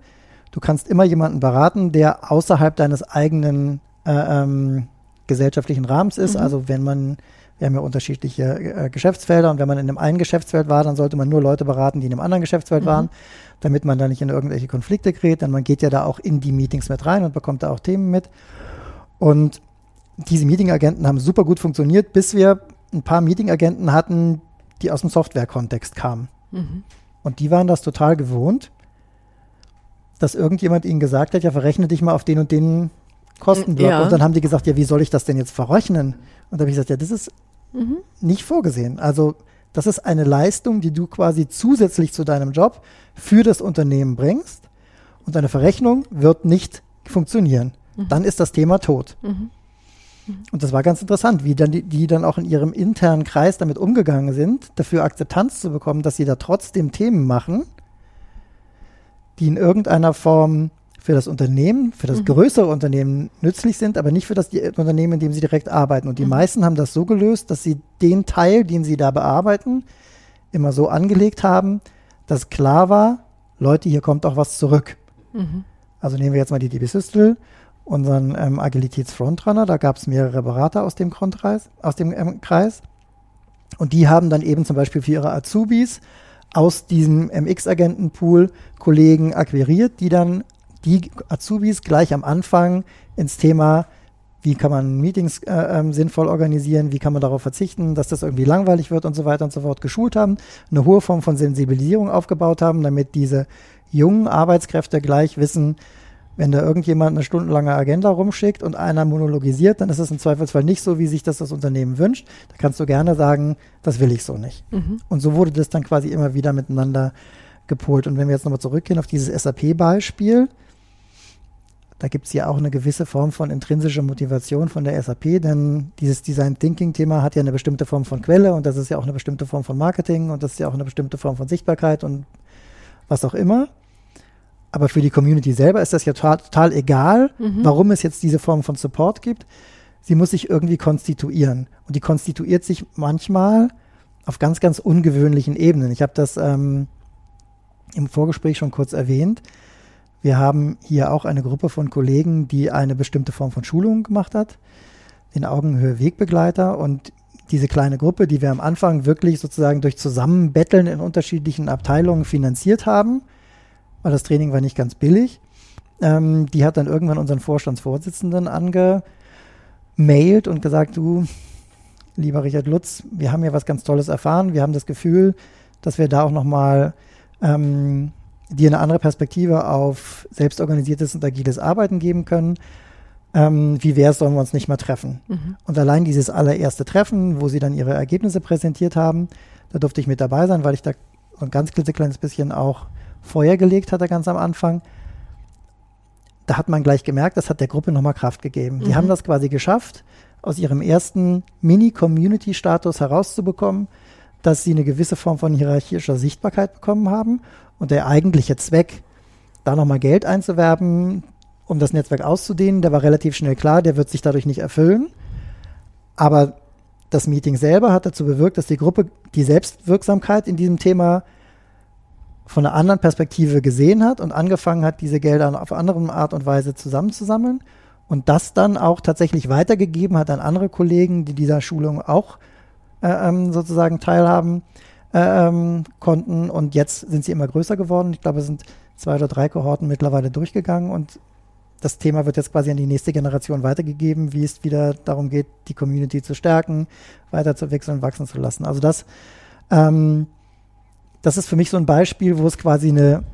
du kannst immer jemanden beraten, der außerhalb deines eigenen äh, ähm, gesellschaftlichen Rahmens ist. Mhm. Also wenn man, wir haben ja unterschiedliche äh, Geschäftsfelder und wenn man in einem einen Geschäftsfeld war, dann sollte man nur Leute beraten, die in einem anderen Geschäftsfeld mhm. waren, damit man da nicht in irgendwelche Konflikte gerät. Denn man geht ja da auch in die Meetings mit rein und bekommt da auch Themen mit. Und diese Meeting-Agenten haben super gut funktioniert, bis wir ein paar Meeting-Agenten hatten, die aus dem Software-Kontext kamen. Mhm. Und die waren das total gewohnt, dass irgendjemand ihnen gesagt hat, ja, verrechne dich mal auf den und den Kostenblock. Ja. Und dann haben die gesagt, ja, wie soll ich das denn jetzt verrechnen? Und da habe ich gesagt, ja, das ist mhm. nicht vorgesehen. Also das ist eine Leistung, die du quasi zusätzlich zu deinem Job für das Unternehmen bringst. Und deine Verrechnung wird nicht funktionieren. Mhm. Dann ist das Thema tot. Mhm. Und das war ganz interessant, wie dann die, die dann auch in ihrem internen Kreis damit umgegangen sind, dafür Akzeptanz zu bekommen, dass sie da trotzdem Themen machen, die in irgendeiner Form für das Unternehmen, für das mhm. größere Unternehmen nützlich sind, aber nicht für das Unternehmen, in dem sie direkt arbeiten. Und die mhm. meisten haben das so gelöst, dass sie den Teil, den sie da bearbeiten, immer so angelegt haben, dass klar war, Leute, hier kommt auch was zurück. Mhm. Also nehmen wir jetzt mal die DB Systel, unseren ähm, Agilitätsfrontrunner, da gab es mehrere Berater aus dem, Grundkreis, aus dem ähm, Kreis. Und die haben dann eben zum Beispiel für ihre Azubis aus diesem MX-Agentenpool Kollegen akquiriert, die dann die Azubis gleich am Anfang ins Thema wie kann man Meetings äh, ähm, sinnvoll organisieren, wie kann man darauf verzichten, dass das irgendwie langweilig wird und so weiter und so fort geschult haben, eine hohe Form von Sensibilisierung aufgebaut haben, damit diese jungen Arbeitskräfte gleich wissen, wenn da irgendjemand eine stundenlange Agenda rumschickt und einer monologisiert, dann ist es im Zweifelsfall nicht so, wie sich das das Unternehmen wünscht. Da kannst du gerne sagen, das will ich so nicht. Mhm. Und so wurde das dann quasi immer wieder miteinander gepolt. Und wenn wir jetzt nochmal zurückgehen auf dieses SAP-Beispiel, da gibt es ja auch eine gewisse Form von intrinsischer Motivation von der SAP, denn dieses Design Thinking Thema hat ja eine bestimmte Form von Quelle und das ist ja auch eine bestimmte Form von Marketing und das ist ja auch eine bestimmte Form von Sichtbarkeit und was auch immer. Aber für die Community selber ist das ja total, total egal, mhm. warum es jetzt diese Form von Support gibt. Sie muss sich irgendwie konstituieren. Und die konstituiert sich manchmal auf ganz, ganz ungewöhnlichen Ebenen. Ich habe das ähm, im Vorgespräch schon kurz erwähnt. Wir haben hier auch eine Gruppe von Kollegen, die eine bestimmte Form von Schulung gemacht hat, den Augenhöhe Wegbegleiter. Und diese kleine Gruppe, die wir am Anfang wirklich sozusagen durch Zusammenbetteln in unterschiedlichen Abteilungen finanziert haben, weil das Training war nicht ganz billig, ähm, die hat dann irgendwann unseren Vorstandsvorsitzenden angemailt und gesagt, du, lieber Richard Lutz, wir haben hier was ganz Tolles erfahren. Wir haben das Gefühl, dass wir da auch nochmal ähm, dir eine andere Perspektive auf selbstorganisiertes und agiles Arbeiten geben können. Ähm, wie wäre es, sollen wir uns nicht mal treffen? Mhm. Und allein dieses allererste Treffen, wo sie dann ihre Ergebnisse präsentiert haben, da durfte ich mit dabei sein, weil ich da ein ganz klitzekleines bisschen auch Feuer gelegt hatte ganz am Anfang. Da hat man gleich gemerkt, das hat der Gruppe nochmal Kraft gegeben. Die mhm. haben das quasi geschafft, aus ihrem ersten Mini-Community-Status herauszubekommen, dass sie eine gewisse Form von hierarchischer Sichtbarkeit bekommen haben und der eigentliche Zweck, da nochmal Geld einzuwerben, um das Netzwerk auszudehnen, der war relativ schnell klar, der wird sich dadurch nicht erfüllen. Aber das Meeting selber hat dazu bewirkt, dass die Gruppe die Selbstwirksamkeit in diesem Thema von einer anderen Perspektive gesehen hat und angefangen hat, diese Gelder auf andere Art und Weise zusammenzusammeln und das dann auch tatsächlich weitergegeben hat an andere Kollegen, die dieser Schulung auch äh, ähm, sozusagen teilhaben ähm, konnten. Und jetzt sind sie immer größer geworden. Ich glaube, es sind zwei oder drei Kohorten mittlerweile durchgegangen und das Thema wird jetzt quasi an die nächste Generation weitergegeben, wie es wieder darum geht, die Community zu stärken, weiterzuwechseln, wachsen zu lassen. Also das, ähm, das ist für mich so ein Beispiel, wo es quasi eine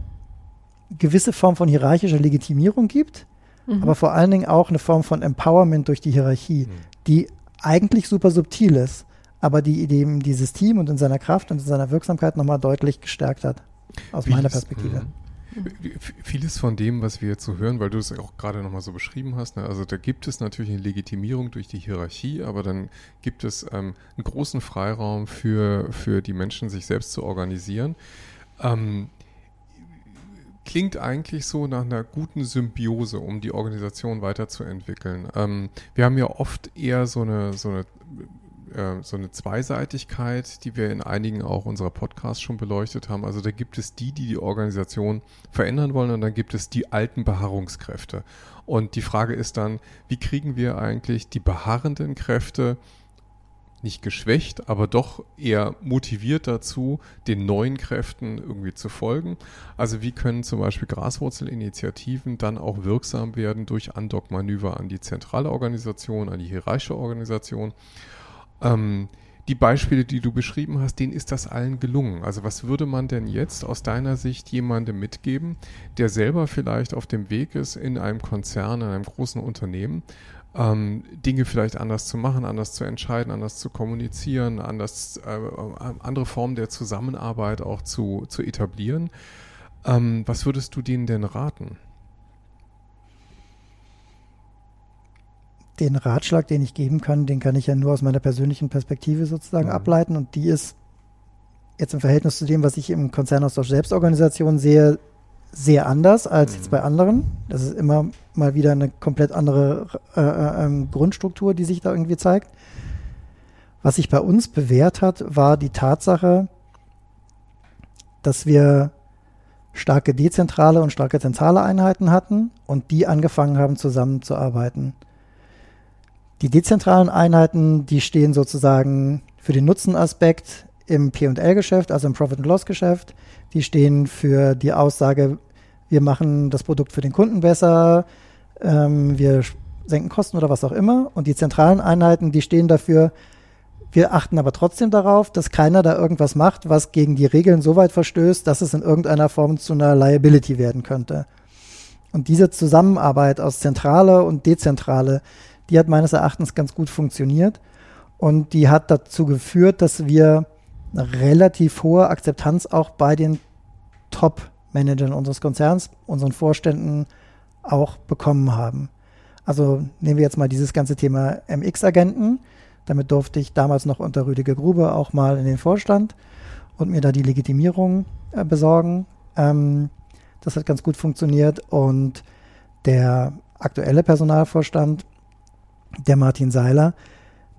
gewisse Form von hierarchischer Legitimierung gibt, mhm. aber vor allen Dingen auch eine Form von Empowerment durch die Hierarchie, mhm. die eigentlich super subtil ist aber die eben dieses Team und in seiner Kraft und in seiner Wirksamkeit nochmal deutlich gestärkt hat, aus vieles, meiner Perspektive.
Mh. Vieles von dem, was wir jetzt so hören, weil du es auch gerade nochmal so beschrieben hast, ne, also da gibt es natürlich eine Legitimierung durch die Hierarchie, aber dann gibt es ähm, einen großen Freiraum für, für die Menschen, sich selbst zu organisieren. Ähm, klingt eigentlich so nach einer guten Symbiose, um die Organisation weiterzuentwickeln. Ähm, wir haben ja oft eher so eine, so eine äh, so eine Zweiseitigkeit, die wir in einigen auch unserer Podcasts schon beleuchtet haben. Also da gibt es die, die die Organisation verändern wollen und dann gibt es die alten Beharrungskräfte. Und die Frage ist dann, wie kriegen wir eigentlich die beharrenden Kräfte nicht geschwächt, aber doch eher motiviert dazu, den neuen Kräften irgendwie zu folgen. Also wie können zum Beispiel Graswurzelinitiativen dann auch wirksam werden durch Andockmanöver an die zentrale Organisation, an die hierarchische Organisation ähm, die Beispiele, die du beschrieben hast, denen ist das allen gelungen. Also was würde man denn jetzt aus deiner Sicht jemandem mitgeben, der selber vielleicht auf dem Weg ist in einem Konzern, in einem großen Unternehmen, ähm, Dinge vielleicht anders zu machen, anders zu entscheiden, anders zu kommunizieren, anders, äh, andere Formen der Zusammenarbeit auch zu, zu etablieren. Ähm, was würdest du denen denn raten?
Den Ratschlag, den ich geben kann, den kann ich ja nur aus meiner persönlichen Perspektive sozusagen mhm. ableiten und die ist jetzt im Verhältnis zu dem, was ich im Konzernaustausch Selbstorganisation sehe, sehr anders als mhm. jetzt bei anderen. Das ist immer mal wieder eine komplett andere äh, äh, ähm, Grundstruktur, die sich da irgendwie zeigt. Was sich bei uns bewährt hat, war die Tatsache, dass wir starke dezentrale und starke zentrale Einheiten hatten und die angefangen haben zusammenzuarbeiten. Die dezentralen Einheiten, die stehen sozusagen für den Nutzenaspekt im P&L-Geschäft, also im Profit-and-Loss-Geschäft. Die stehen für die Aussage, wir machen das Produkt für den Kunden besser, ähm, wir senken Kosten oder was auch immer. Und die zentralen Einheiten, die stehen dafür, wir achten aber trotzdem darauf, dass keiner da irgendwas macht, was gegen die Regeln so weit verstößt, dass es in irgendeiner Form zu einer Liability werden könnte. Und diese Zusammenarbeit aus Zentrale und Dezentrale, die hat meines Erachtens ganz gut funktioniert. Und die hat dazu geführt, dass wir eine relativ hohe Akzeptanz auch bei den Top-Managern unseres Konzerns, unseren Vorständen auch bekommen haben. Also nehmen wir jetzt mal dieses ganze Thema MX-Agenten. Damit durfte ich damals noch unter Rüdiger Grube auch mal in den Vorstand und mir da die Legitimierung äh, besorgen. Ähm, das hat ganz gut funktioniert und der aktuelle Personalvorstand, der Martin Seiler,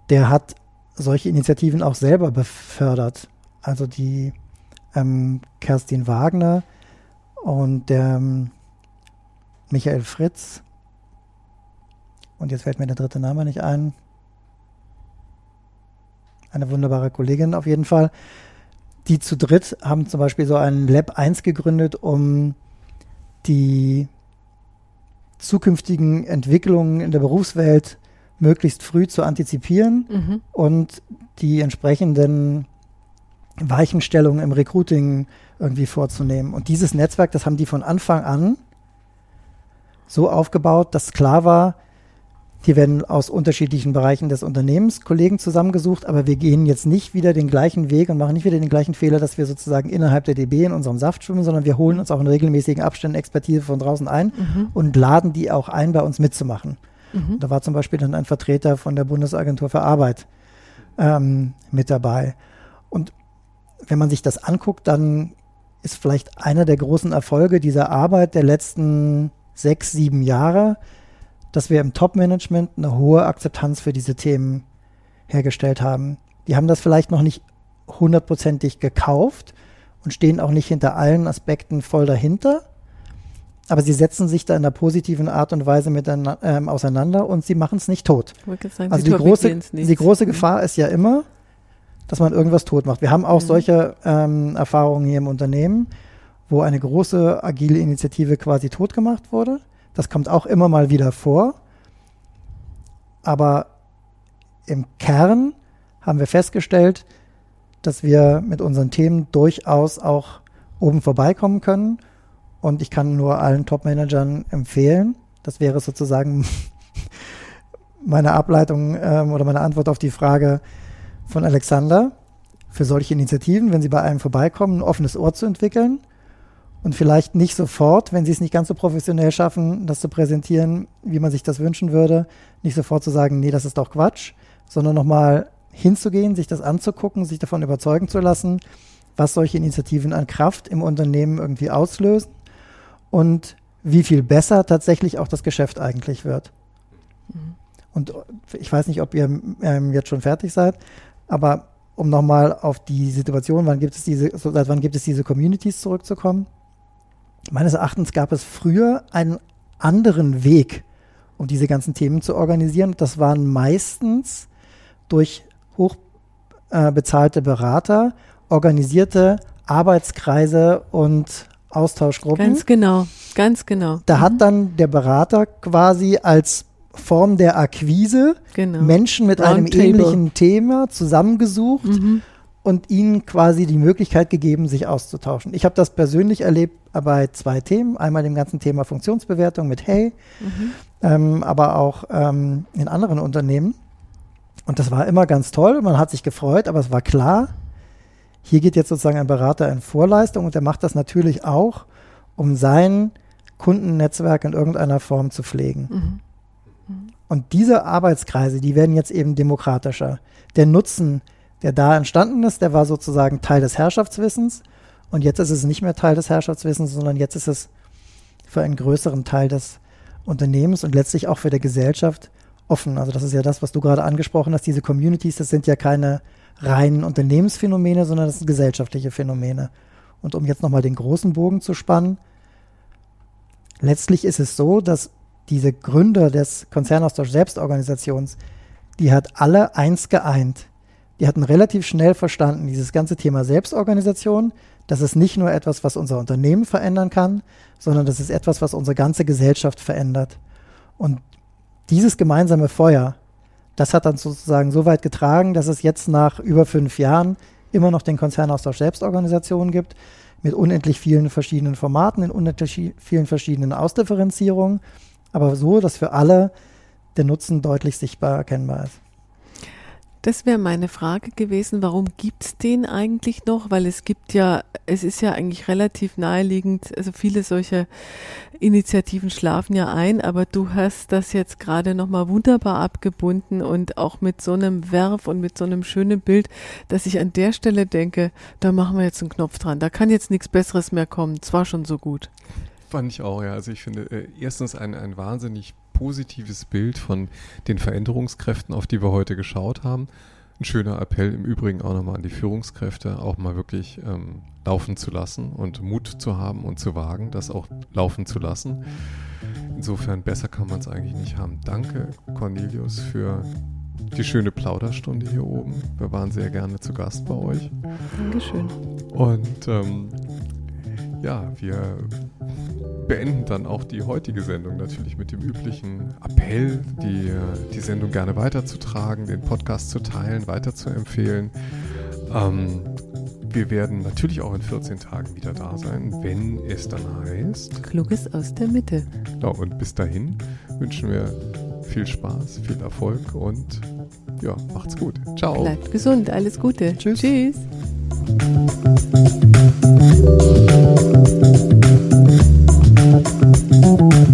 der hat solche Initiativen auch selber befördert. Also die ähm, Kerstin Wagner und der ähm, Michael Fritz. Und jetzt fällt mir der dritte Name nicht ein. Eine wunderbare Kollegin auf jeden Fall. Die zu dritt haben zum Beispiel so einen Lab 1 gegründet, um die zukünftigen Entwicklungen in der Berufswelt möglichst früh zu antizipieren mhm. und die entsprechenden Weichenstellungen im Recruiting irgendwie vorzunehmen. Und dieses Netzwerk, das haben die von Anfang an so aufgebaut, dass klar war, hier werden aus unterschiedlichen Bereichen des Unternehmens Kollegen zusammengesucht, aber wir gehen jetzt nicht wieder den gleichen Weg und machen nicht wieder den gleichen Fehler, dass wir sozusagen innerhalb der DB in unserem Saft schwimmen, sondern wir holen uns auch in regelmäßigen Abständen Expertise von draußen ein mhm. und laden die auch ein, bei uns mitzumachen. Mhm. Da war zum Beispiel dann ein Vertreter von der Bundesagentur für Arbeit ähm, mit dabei. Und wenn man sich das anguckt, dann ist vielleicht einer der großen Erfolge dieser Arbeit der letzten sechs, sieben Jahre, dass wir im Top-Management eine hohe Akzeptanz für diese Themen hergestellt haben. Die haben das vielleicht noch nicht hundertprozentig gekauft und stehen auch nicht hinter allen Aspekten voll dahinter, aber sie setzen sich da in einer positiven Art und Weise miteinander ähm, auseinander und sie machen es nicht tot.
Sagen,
also die große, die große Gefahr ist ja immer, dass man irgendwas tot macht. Wir haben auch mhm. solche ähm, Erfahrungen hier im Unternehmen, wo eine große agile Initiative quasi tot gemacht wurde. Das kommt auch immer mal wieder vor. Aber im Kern haben wir festgestellt, dass wir mit unseren Themen durchaus auch oben vorbeikommen können und ich kann nur allen Top-Managern empfehlen, das wäre sozusagen meine Ableitung ähm, oder meine Antwort auf die Frage von Alexander, für solche Initiativen, wenn sie bei einem vorbeikommen, ein offenes Ohr zu entwickeln und vielleicht nicht sofort, wenn sie es nicht ganz so professionell schaffen, das zu präsentieren, wie man sich das wünschen würde, nicht sofort zu sagen, nee, das ist doch Quatsch, sondern nochmal hinzugehen, sich das anzugucken, sich davon überzeugen zu lassen, was solche Initiativen an Kraft im Unternehmen irgendwie auslösen und wie viel besser tatsächlich auch das Geschäft eigentlich wird. Mhm. Und ich weiß nicht, ob ihr ähm, jetzt schon fertig seid, aber um nochmal auf die Situation, wann gibt es diese, seit wann gibt es diese Communities zurückzukommen? Meines Erachtens gab es früher einen anderen Weg, um diese ganzen Themen zu organisieren. Das waren meistens durch hochbezahlte äh, Berater organisierte Arbeitskreise und Austauschgruppen.
Ganz genau, ganz genau.
Da mhm. hat dann der Berater quasi als Form der Akquise genau. Menschen mit Round einem Table. ähnlichen Thema zusammengesucht mhm. und ihnen quasi die Möglichkeit gegeben, sich auszutauschen. Ich habe das persönlich erlebt bei zwei Themen. Einmal dem ganzen Thema Funktionsbewertung mit Hey, mhm. ähm, aber auch ähm, in anderen Unternehmen. Und das war immer ganz toll. Man hat sich gefreut, aber es war klar, hier geht jetzt sozusagen ein Berater in Vorleistung und der macht das natürlich auch, um sein Kundennetzwerk in irgendeiner Form zu pflegen. Mhm. Mhm. Und diese Arbeitskreise, die werden jetzt eben demokratischer. Der Nutzen, der da entstanden ist, der war sozusagen Teil des Herrschaftswissens. Und jetzt ist es nicht mehr Teil des Herrschaftswissens, sondern jetzt ist es für einen größeren Teil des Unternehmens und letztlich auch für der Gesellschaft offen. Also das ist ja das, was du gerade angesprochen hast. Diese Communities, das sind ja keine reinen Unternehmensphänomene, sondern das sind gesellschaftliche Phänomene. Und um jetzt nochmal den großen Bogen zu spannen, letztlich ist es so, dass diese Gründer des Konzernaustausch Selbstorganisations, die hat alle eins geeint. Die hatten relativ schnell verstanden, dieses ganze Thema Selbstorganisation, das ist nicht nur etwas, was unser Unternehmen verändern kann, sondern das ist etwas, was unsere ganze Gesellschaft verändert. Und dieses gemeinsame Feuer, das hat dann sozusagen so weit getragen, dass es jetzt nach über fünf Jahren immer noch den Konzernaustausch Selbstorganisationen gibt, mit unendlich vielen verschiedenen Formaten, in unendlich vielen verschiedenen Ausdifferenzierungen, aber so, dass für alle der Nutzen deutlich sichtbar erkennbar ist.
Das wäre meine Frage gewesen, warum gibt es den eigentlich noch? Weil es gibt ja, es ist ja eigentlich relativ naheliegend, also viele solche Initiativen schlafen ja ein, aber du hast das jetzt gerade nochmal wunderbar abgebunden und auch mit so einem Werf und mit so einem schönen Bild, dass ich an der Stelle denke, da machen wir jetzt einen Knopf dran, da kann jetzt nichts Besseres mehr kommen, zwar schon so gut.
Fand ich auch, ja. Also ich finde äh, erstens ein, ein wahnsinnig positives Bild von den Veränderungskräften, auf die wir heute geschaut haben. Ein schöner Appell im Übrigen auch nochmal an die Führungskräfte, auch mal wirklich ähm, laufen zu lassen und Mut zu haben und zu wagen, das auch laufen zu lassen. Insofern besser kann man es eigentlich nicht haben. Danke, Cornelius, für die schöne Plauderstunde hier oben. Wir waren sehr gerne zu Gast bei euch.
Dankeschön.
Und ähm, ja, wir beenden dann auch die heutige Sendung natürlich mit dem üblichen Appell, die, die Sendung gerne weiterzutragen, den Podcast zu teilen, weiterzuempfehlen. Ähm, wir werden natürlich auch in 14 Tagen wieder da sein, wenn es dann heißt.
Kluges aus der Mitte.
Genau, und bis dahin wünschen wir viel Spaß, viel Erfolg und ja, macht's gut. Ciao.
Bleibt gesund, alles Gute.
Tschüss.
Tschüss.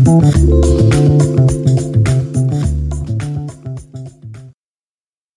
Mm-hmm.